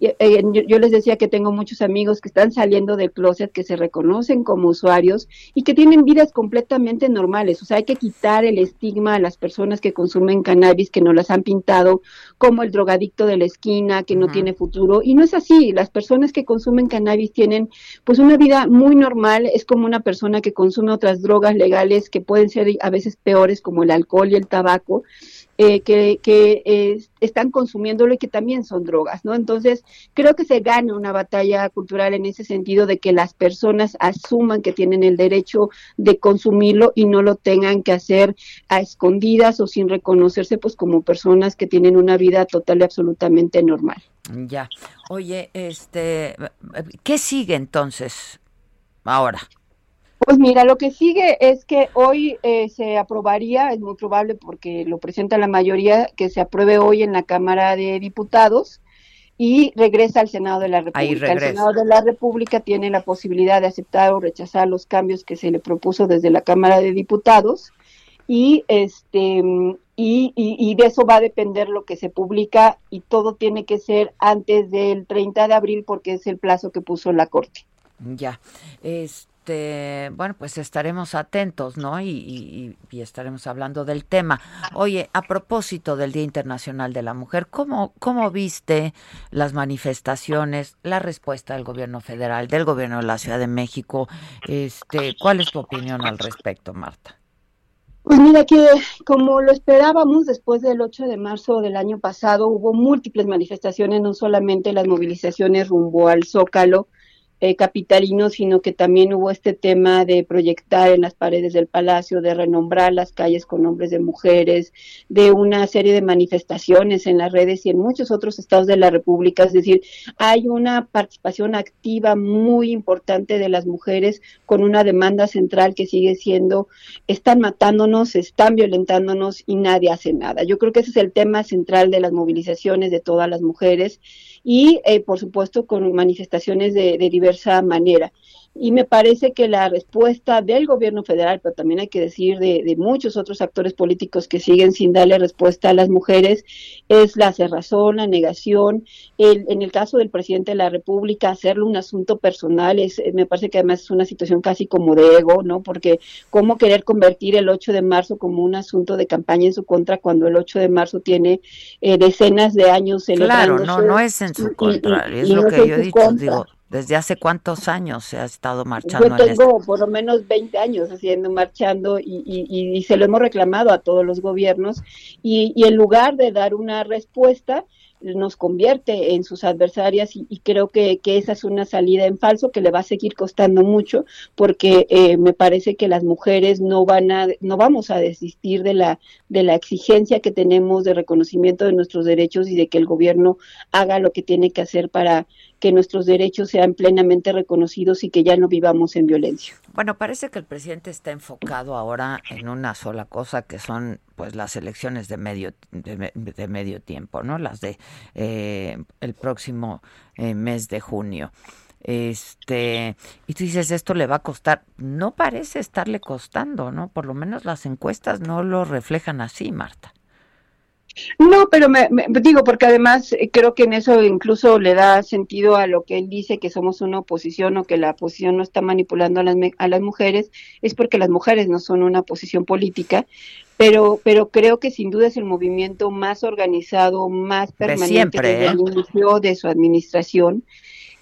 yo, les decía que tengo muchos amigos que están saliendo del closet, que se reconocen como usuarios y que tienen vidas completamente normales. O sea, hay que quitar el estigma a las personas que consumen cannabis, que nos las han pintado como el drogadicto de la esquina, que no tiene futuro. Y no es así. Las personas que consumen cannabis tienen pues una vida muy normal. Es como una persona que consume otras drogas legales que pueden ser a veces peores, como el alcohol y el tabaco eh, que, que están consumiéndolo y que también son drogas, ¿no? Entonces, creo que se gana una batalla cultural en ese sentido de que las personas asuman que tienen el derecho de consumirlo y no lo tengan que hacer a escondidas o sin reconocerse pues como personas que tienen una vida total y absolutamente normal. Ya. Oye, este, ¿qué sigue entonces ahora? Pues mira, lo que sigue es que hoy eh, se aprobaría, es muy probable porque lo presenta la mayoría, que se apruebe hoy en la Cámara de Diputados y regresa al Senado de la República. El Senado de la República tiene la posibilidad de aceptar o rechazar los cambios que se le propuso desde la Cámara de Diputados y este y, y, de eso va a depender lo que se publica y todo tiene que ser antes del 30 de abril porque es el plazo que puso la Corte. Ya. Este este, bueno, pues estaremos atentos, ¿no? Y, estaremos hablando del tema. Oye, a propósito del Día Internacional de la Mujer, ¿cómo, ¿cómo viste las manifestaciones, la respuesta del gobierno federal, del gobierno de la Ciudad de México? Este, ¿Cuál es tu opinión al respecto, Marta? Pues mira que como lo esperábamos después del 8 de marzo del año pasado, hubo múltiples manifestaciones, no solamente las movilizaciones rumbo al Zócalo, eh, capitalino, sino que también hubo este tema de proyectar en las paredes del palacio, de renombrar las calles con nombres de mujeres, de una serie de manifestaciones en las redes y en muchos otros estados de la República. Es decir, hay una participación activa muy importante de las mujeres con una demanda central que sigue siendo, están matándonos, están violentándonos y nadie hace nada. Yo creo que ese es el tema central de las movilizaciones de todas las mujeres y, eh, por supuesto, con manifestaciones de, de diversa manera y me parece que la respuesta del gobierno federal, pero también hay que decir de, muchos otros actores políticos que siguen sin darle respuesta a las mujeres, es la cerrazón, la negación, el, en el caso del presidente de la República, hacerlo un asunto personal, es, me parece que además es una situación casi como de ego, ¿no? Porque cómo querer convertir el 8 de marzo como un asunto de campaña en su contra cuando el 8 de marzo tiene eh, decenas de años celebrando. Claro, no, no es en su contra, es lo que yo he dicho, digo, ¿Desde hace cuántos años se ha estado marchando? Yo tengo por lo menos 20 años haciendo marchando y, y, y, se lo hemos reclamado a todos los gobiernos y, y en lugar de dar una respuesta, nos convierte en sus adversarias y, creo que, esa es una salida en falso que le va a seguir costando mucho porque eh, me parece que las mujeres no van a no vamos a desistir de la de la exigencia que tenemos de reconocimiento de nuestros derechos y de que el gobierno haga lo que tiene que hacer para que nuestros derechos sean plenamente reconocidos y que ya no vivamos en violencia. Bueno, parece que el presidente está enfocado ahora en una sola cosa, que son pues las elecciones de medio de, medio tiempo, ¿no? Las de eh, el próximo eh, mes de junio. Este, y tú dices, esto le va a costar. No parece estarle costando, ¿no? Por lo menos las encuestas no lo reflejan así, Marta. No, pero me, digo, porque además eh, creo que en eso incluso le da sentido a lo que él dice que somos una oposición o que la oposición no está manipulando a las, a las mujeres, es porque las mujeres no son una oposición política, pero, pero creo que sin duda es el movimiento más organizado, más permanente desde el inicio de su administración.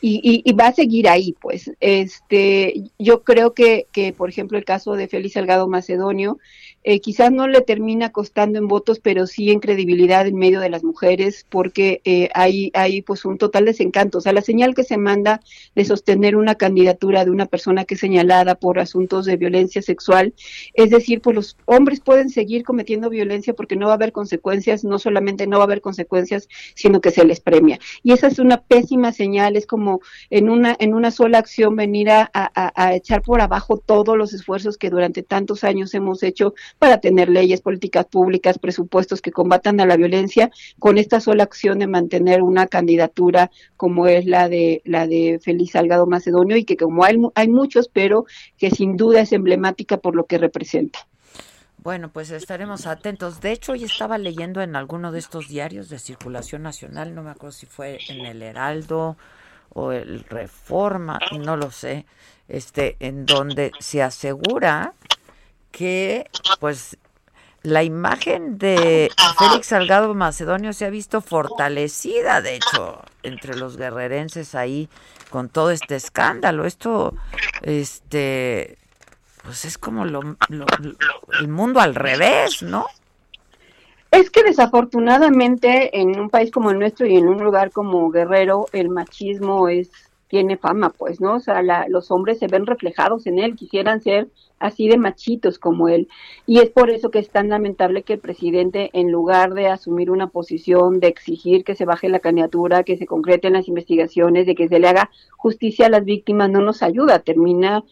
Y, y, va a seguir ahí, pues. Este, yo creo que, que, por ejemplo, el caso de Félix Salgado Macedonio, eh, quizás no le termina costando en votos, pero sí en credibilidad en medio de las mujeres, porque eh, hay, hay pues un total desencanto. O sea, la señal que se manda de sostener una candidatura de una persona que es señalada por asuntos de violencia sexual, es decir, pues los hombres pueden seguir cometiendo violencia porque no va a haber consecuencias, no solamente no va a haber consecuencias, sino que se les premia. Y esa es una pésima señal, es como en una, en una sola acción venir a, a echar por abajo todos los esfuerzos que durante tantos años hemos hecho para tener leyes, políticas públicas, presupuestos que combatan a la violencia, con esta sola acción de mantener una candidatura como es la de la de Félix Salgado Macedonio y que como hay, hay muchos, pero que sin duda es emblemática por lo que representa. Bueno, pues estaremos atentos. De hecho, hoy estaba leyendo en alguno de estos diarios de circulación nacional, no me acuerdo si fue en el Heraldo o el Reforma, no lo sé, este, en donde se asegura que pues la imagen de Félix Salgado Macedonio se ha visto fortalecida, de hecho, entre los guerrerenses ahí con todo este escándalo. Esto, este, pues es como lo, el mundo al revés, ¿no? Es que desafortunadamente en un país como el nuestro y en un lugar como Guerrero, el machismo es tiene fama, pues, ¿no? O sea, los hombres se ven reflejados en él, quisieran ser así de machitos como él. Y es por eso que es tan lamentable que el presidente, en lugar de asumir una posición de exigir que se baje la candidatura, que se concreten las investigaciones, de que se le haga justicia a las víctimas, no nos ayuda, termina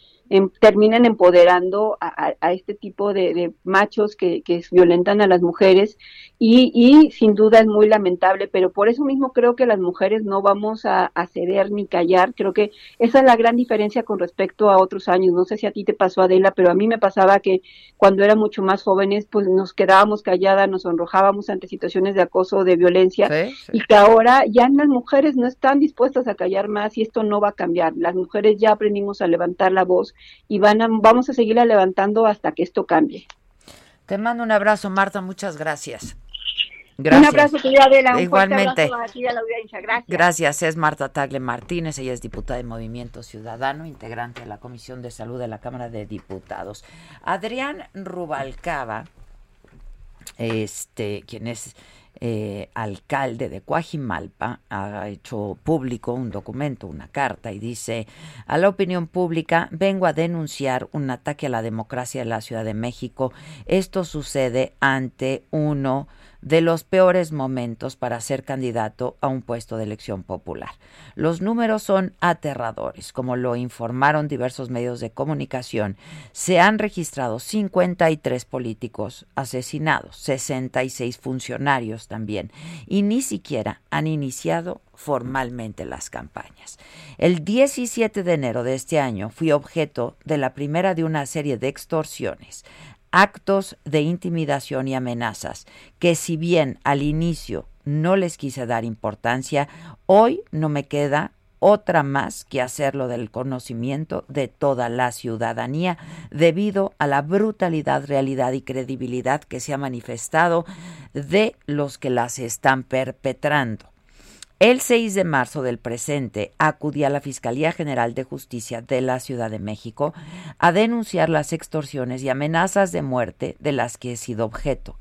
terminan empoderando a, este tipo de, machos que, que, violentan a las mujeres y, y, sin duda es muy lamentable, pero por eso mismo creo que las mujeres no vamos a, ceder ni callar, creo que esa es la gran diferencia con respecto a otros años, no sé si a ti te pasó Adela, pero a mí me pasaba que cuando era mucho más jóvenes pues nos quedábamos calladas, nos sonrojábamos ante situaciones de acoso o de violencia y que ahora ya las mujeres no están dispuestas a callar más y esto no va a cambiar, las mujeres ya aprendimos a levantar la voz y van a, vamos a seguirla levantando hasta que esto cambie. Te mando un abrazo, Marta, muchas gracias. Gracias. Un abrazo, querida Adela. Igualmente. Gracias. Gracias. Es Marta Tagle Martínez. Ella es diputada de Movimiento Ciudadano, integrante de la Comisión de Salud de la Cámara de Diputados. Adrián Rubalcaba, este, quien es eh, alcalde de Coajimalpa ha hecho público un documento, una carta, y dice a la opinión pública, vengo a denunciar un ataque a la democracia en la Ciudad de México. Esto sucede ante uno de los peores momentos para ser candidato a un puesto de elección popular. Los números son aterradores, como lo informaron diversos medios de comunicación. Se han registrado 53 políticos asesinados, 66 funcionarios también, y ni siquiera han iniciado formalmente las campañas. El 17 de enero de este año fui objeto de la primera de una serie de extorsiones actos de intimidación y amenazas que si bien al inicio no les quise dar importancia, hoy no me queda otra más que hacerlo del conocimiento de toda la ciudadanía debido a la brutalidad, realidad y credibilidad que se ha manifestado de los que las están perpetrando. El 6 de marzo del presente acudí a la Fiscalía General de Justicia de la Ciudad de México a denunciar las extorsiones y amenazas de muerte de las que he sido objeto.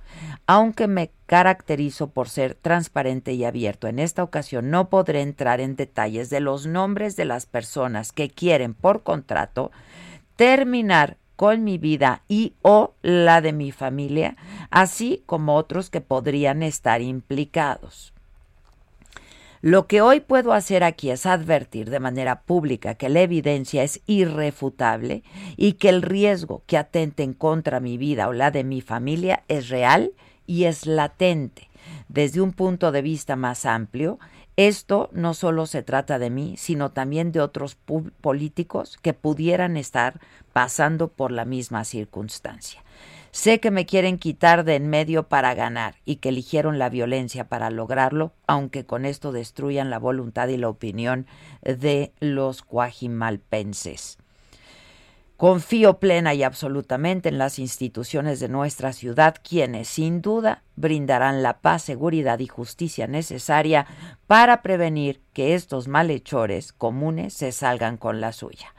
Aunque me caracterizo por ser transparente y abierto, en esta ocasión no podré entrar en detalles de los nombres de las personas que quieren por contrato terminar con mi vida y o la de mi familia, así como otros que podrían estar implicados. Lo que hoy puedo hacer aquí es advertir de manera pública que la evidencia es irrefutable y que el riesgo que atenten contra mi vida o la de mi familia es real y es latente. Desde un punto de vista más amplio, esto no solo se trata de mí, sino también de otros políticos que pudieran estar pasando por la misma circunstancia. Sé que me quieren quitar de en medio para ganar y que eligieron la violencia para lograrlo, aunque con esto destruyan la voluntad y la opinión de los cuajimalpenses. Confío plena y absolutamente en las instituciones de nuestra ciudad, quienes sin duda brindarán la paz, seguridad y justicia necesaria para prevenir que estos malhechores comunes se salgan con la suya.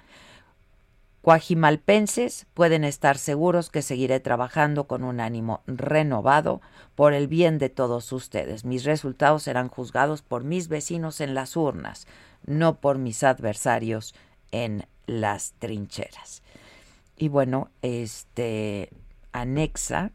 Cuajimalpenses pueden estar seguros que seguiré trabajando con un ánimo renovado por el bien de todos ustedes. Mis resultados serán juzgados por mis vecinos en las urnas, no por mis adversarios en las trincheras. Y bueno, este anexa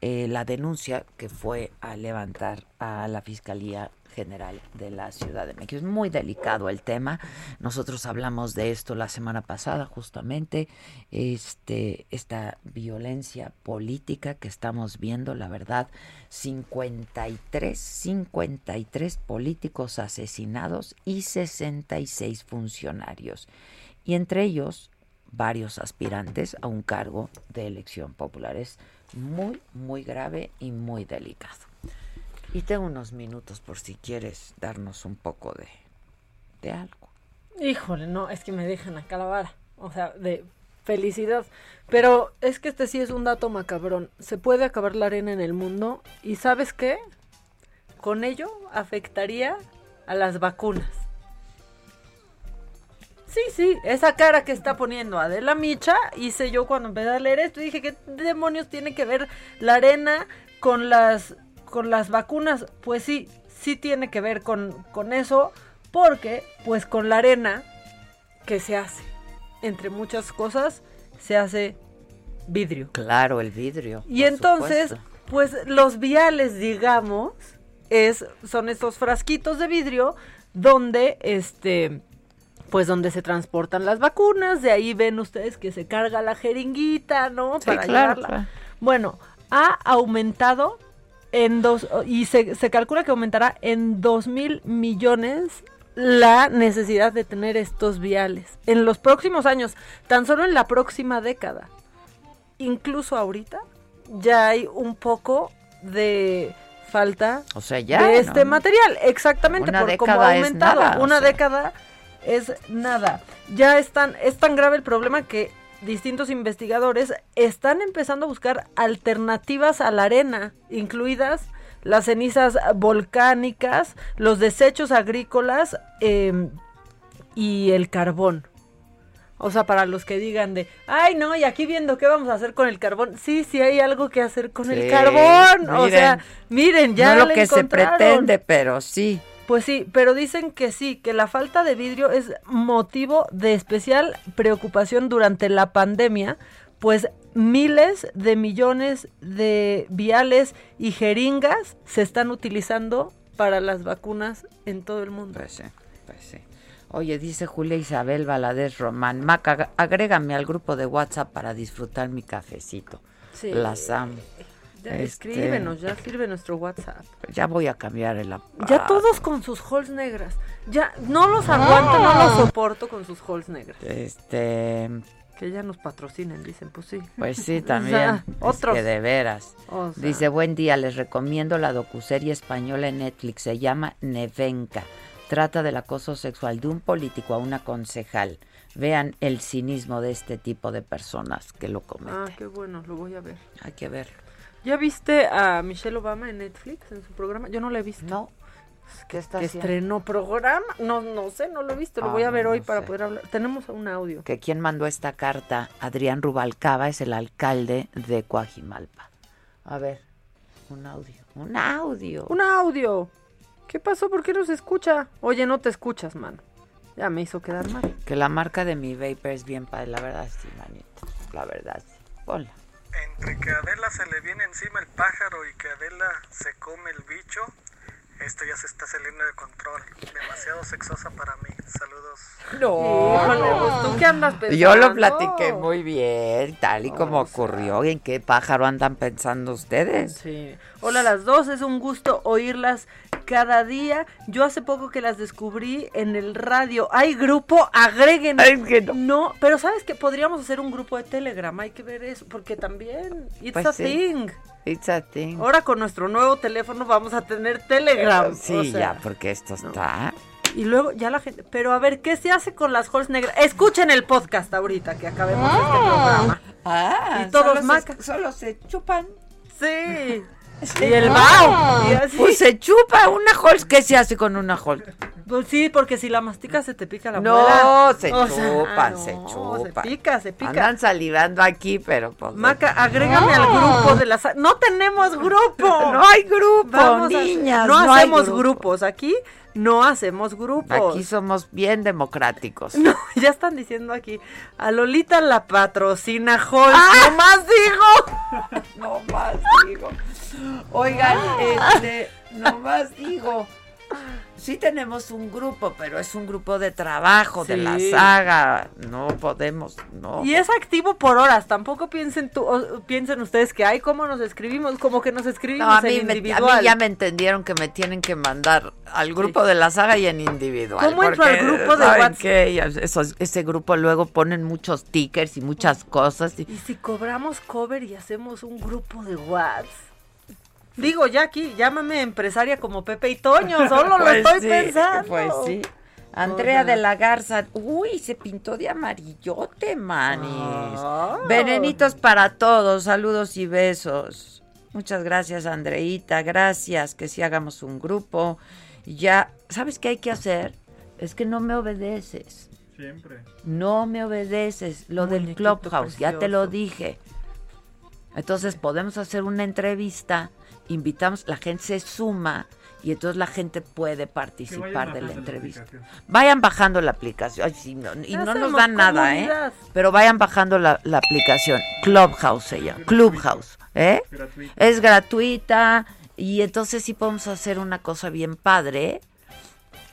eh, la denuncia que fue a levantar a la Fiscalía General de la Ciudad de México. Es muy delicado el tema. Nosotros hablamos de esto la semana pasada, justamente, este, esta violencia política que estamos viendo, la verdad, 53, 53 políticos asesinados y 66 funcionarios. Y entre ellos, varios aspirantes a un cargo de elección popular. Es muy, muy grave y muy delicado. Y tengo unos minutos por si quieres darnos un poco de, de algo. Híjole, no, es que me dejan acá la. O sea, de felicidad. Pero es que este sí es un dato macabrón. Se puede acabar la arena en el mundo y ¿sabes qué? Con ello afectaría a las vacunas. Sí, sí, esa cara que está poniendo Adela Micha hice yo cuando empecé a leer esto. Dije, ¿qué demonios tiene que ver la arena con las con las vacunas, pues sí, sí tiene que ver con, con eso, porque pues con la arena que se hace, entre muchas cosas, se hace vidrio. Claro, el vidrio. Y entonces, pues los viales, digamos, es, son estos frasquitos de vidrio donde este pues donde se transportan las vacunas, de ahí ven ustedes que se carga la jeringuita, ¿no? Para llevarla. Bueno, ha aumentado en dos, y se, se calcula que aumentará en dos mil millones la necesidad de tener estos viales en los próximos años, tan solo en la próxima década. Incluso ahorita ya hay un poco de falta o sea, ya, de este material, exactamente Una por cómo ha es aumentado. nada, o Una sea. década es nada. Ya están, es tan grave el problema que distintos investigadores están empezando a buscar alternativas a la arena, incluidas las cenizas volcánicas, los desechos agrícolas eh, y el carbón. O sea, para los que digan de, ay no, y aquí viendo qué vamos a hacer con el carbón. Sí, sí hay algo que hacer con el carbón. o miren. sea, miren, ya no lo que se pretende, pero sí. Pues sí, pero dicen que sí, que la falta de vidrio es motivo de especial preocupación durante la pandemia, pues miles de millones de viales y jeringas se están utilizando para las vacunas en todo el mundo. Pues sí, pues sí. Oye, dice Julia Isabel Valadez Román, Maca, ag- agrégame al grupo de WhatsApp para disfrutar mi cafecito. Sí. Las amo. Ya Este, escríbenos, ya sirve nuestro WhatsApp. Ya voy a cambiar el Ya todos con sus halls negras. Ya no los aguanto, no los soporto con sus halls negras. Este, Que ya nos patrocinen, dicen, pues sí. pues sí, O sea, también. Es otros. que de veras. O sea. Dice, buen día, les recomiendo la docuserie española en Netflix, se llama Nevenka. Trata del acoso sexual de un político a una concejal. Vean el cinismo de este tipo de personas que lo cometen. Ah, qué bueno, lo voy a ver. Hay que verlo. ¿Ya viste a Michelle Obama en Netflix, en su programa? Yo no la he visto. No. ¿Qué está que haciendo? estrenó programa. No, no sé, no lo he visto. Lo Ah, voy a ver no, hoy para sé. poder hablar. Tenemos un audio. que quien mandó esta carta, Adrián Rubalcaba, es el alcalde de Coajimalpa. A ver, un audio. Un audio. Un audio. ¿Qué pasó? ¿Por qué no se escucha? Oye, no te escuchas, mano. Ya me hizo quedar mal. Que la marca de mi vapor es bien padre, la verdad sí, manito. La verdad sí. Ponla. Entre que a Adela se le viene encima el pájaro y que Adela se come el bicho, esto ya se está saliendo de control. Demasiado sexosa para mí. Saludos. Híjole, pues, ¿tú qué andas pensando? Yo lo platiqué muy bien, tal y como ocurrió. ¿En qué pájaro andan pensando ustedes? Sí. Hola a las dos, es un gusto oírlas cada día. Yo hace poco que las descubrí en el radio. Hay grupo, agreguen. no. pero sabes que podríamos hacer un grupo de Telegram, hay que ver eso, porque también it's Pues a sí. thing. It's a thing. Ahora con nuestro nuevo teléfono vamos a tener Telegram. Sí, o sea, ya, porque esto está... Y luego ya la gente, pero a ver, ¿qué se hace con las halls negras? Escuchen el podcast ahorita que acabemos este programa. Ah, y todos solo se- solo se chupan. Sí. Y el bao. Así. Pues se chupa una Halls. ¿Qué se hace con una Halls? Pues sí, porque si la masticas se te pica la No, muela. se O sea, chupan, no, se chupan. Se pica, se pica. Andan salivando aquí, pero pues. Maca, agrégame al grupo de las... No tenemos grupo. No hay grupo, Vamos a- niñas, no, no hay hacemos grupo. grupos. Aquí no hacemos grupos. Aquí somos bien democráticos. No, ya están diciendo aquí. A Lolita la patrocina Holmes. ¡Ah! ¡No más digo! no más digo. Oigan, este, nomás digo, sí tenemos un grupo, pero es un grupo de trabajo de la saga. No podemos, no. Y es activo por horas. Tampoco piensen tú, o- piensen ustedes que hay cómo nos escribimos, como que nos escribimos No, a mí, en me- a individual. mí ya me entendieron que me tienen que mandar al grupo de la saga y en individual. ¿Cómo entro al grupo de ¿saben WhatsApp? Esos- ese grupo luego ponen muchos stickers y muchas cosas. y- Y si cobramos cover y hacemos un grupo de WhatsApp. Digo, ya aquí, llámame empresaria como Pepe y Toño, solo lo Pues estoy sí, pensando. Pues sí. Andrea de la Garza, uy, se pintó de amarillote, manis. Ah. Venenitos para todos, saludos y besos. Muchas gracias, Andreita, gracias, que si hagamos un grupo. Ya, ¿sabes qué hay que hacer? Es que no me obedeces. Siempre. No me obedeces. Lo del Clubhouse, ya te lo dije. Entonces podemos hacer una entrevista, invitamos, la gente se suma y entonces la gente puede participar de la la entrevista. vayan bajando la aplicación. Ay, sí, no- y no nos dan nada, ¿eh? Pero vayan bajando la, la aplicación. Clubhouse se llama. Clubhouse, ¿eh? Gratuita. Es gratuita y entonces sí podemos hacer una cosa bien padre.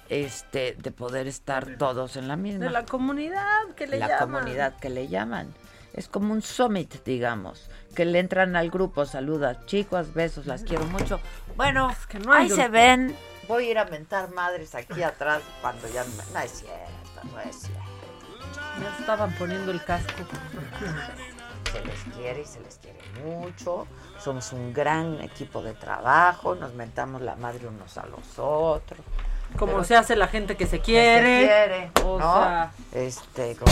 Este, de poder estar todos en la misma De la comunidad que le la llaman. comunidad que le llaman. Es como un summit, digamos, que le entran al grupo, saluda, chicos, besos, las quiero mucho. Bueno, que no hay ahí se ven. Voy a ir a mentar madres aquí atrás cuando ya me... No es cierto, no es cierto. Ya estaban poniendo el casco. Se les quiere y se les quiere mucho. Somos un gran equipo de trabajo, nos mentamos la madre unos a los otros. Como Pero- se hace la gente que se que quiere. se quiere, O ¿no? sea, Este, como-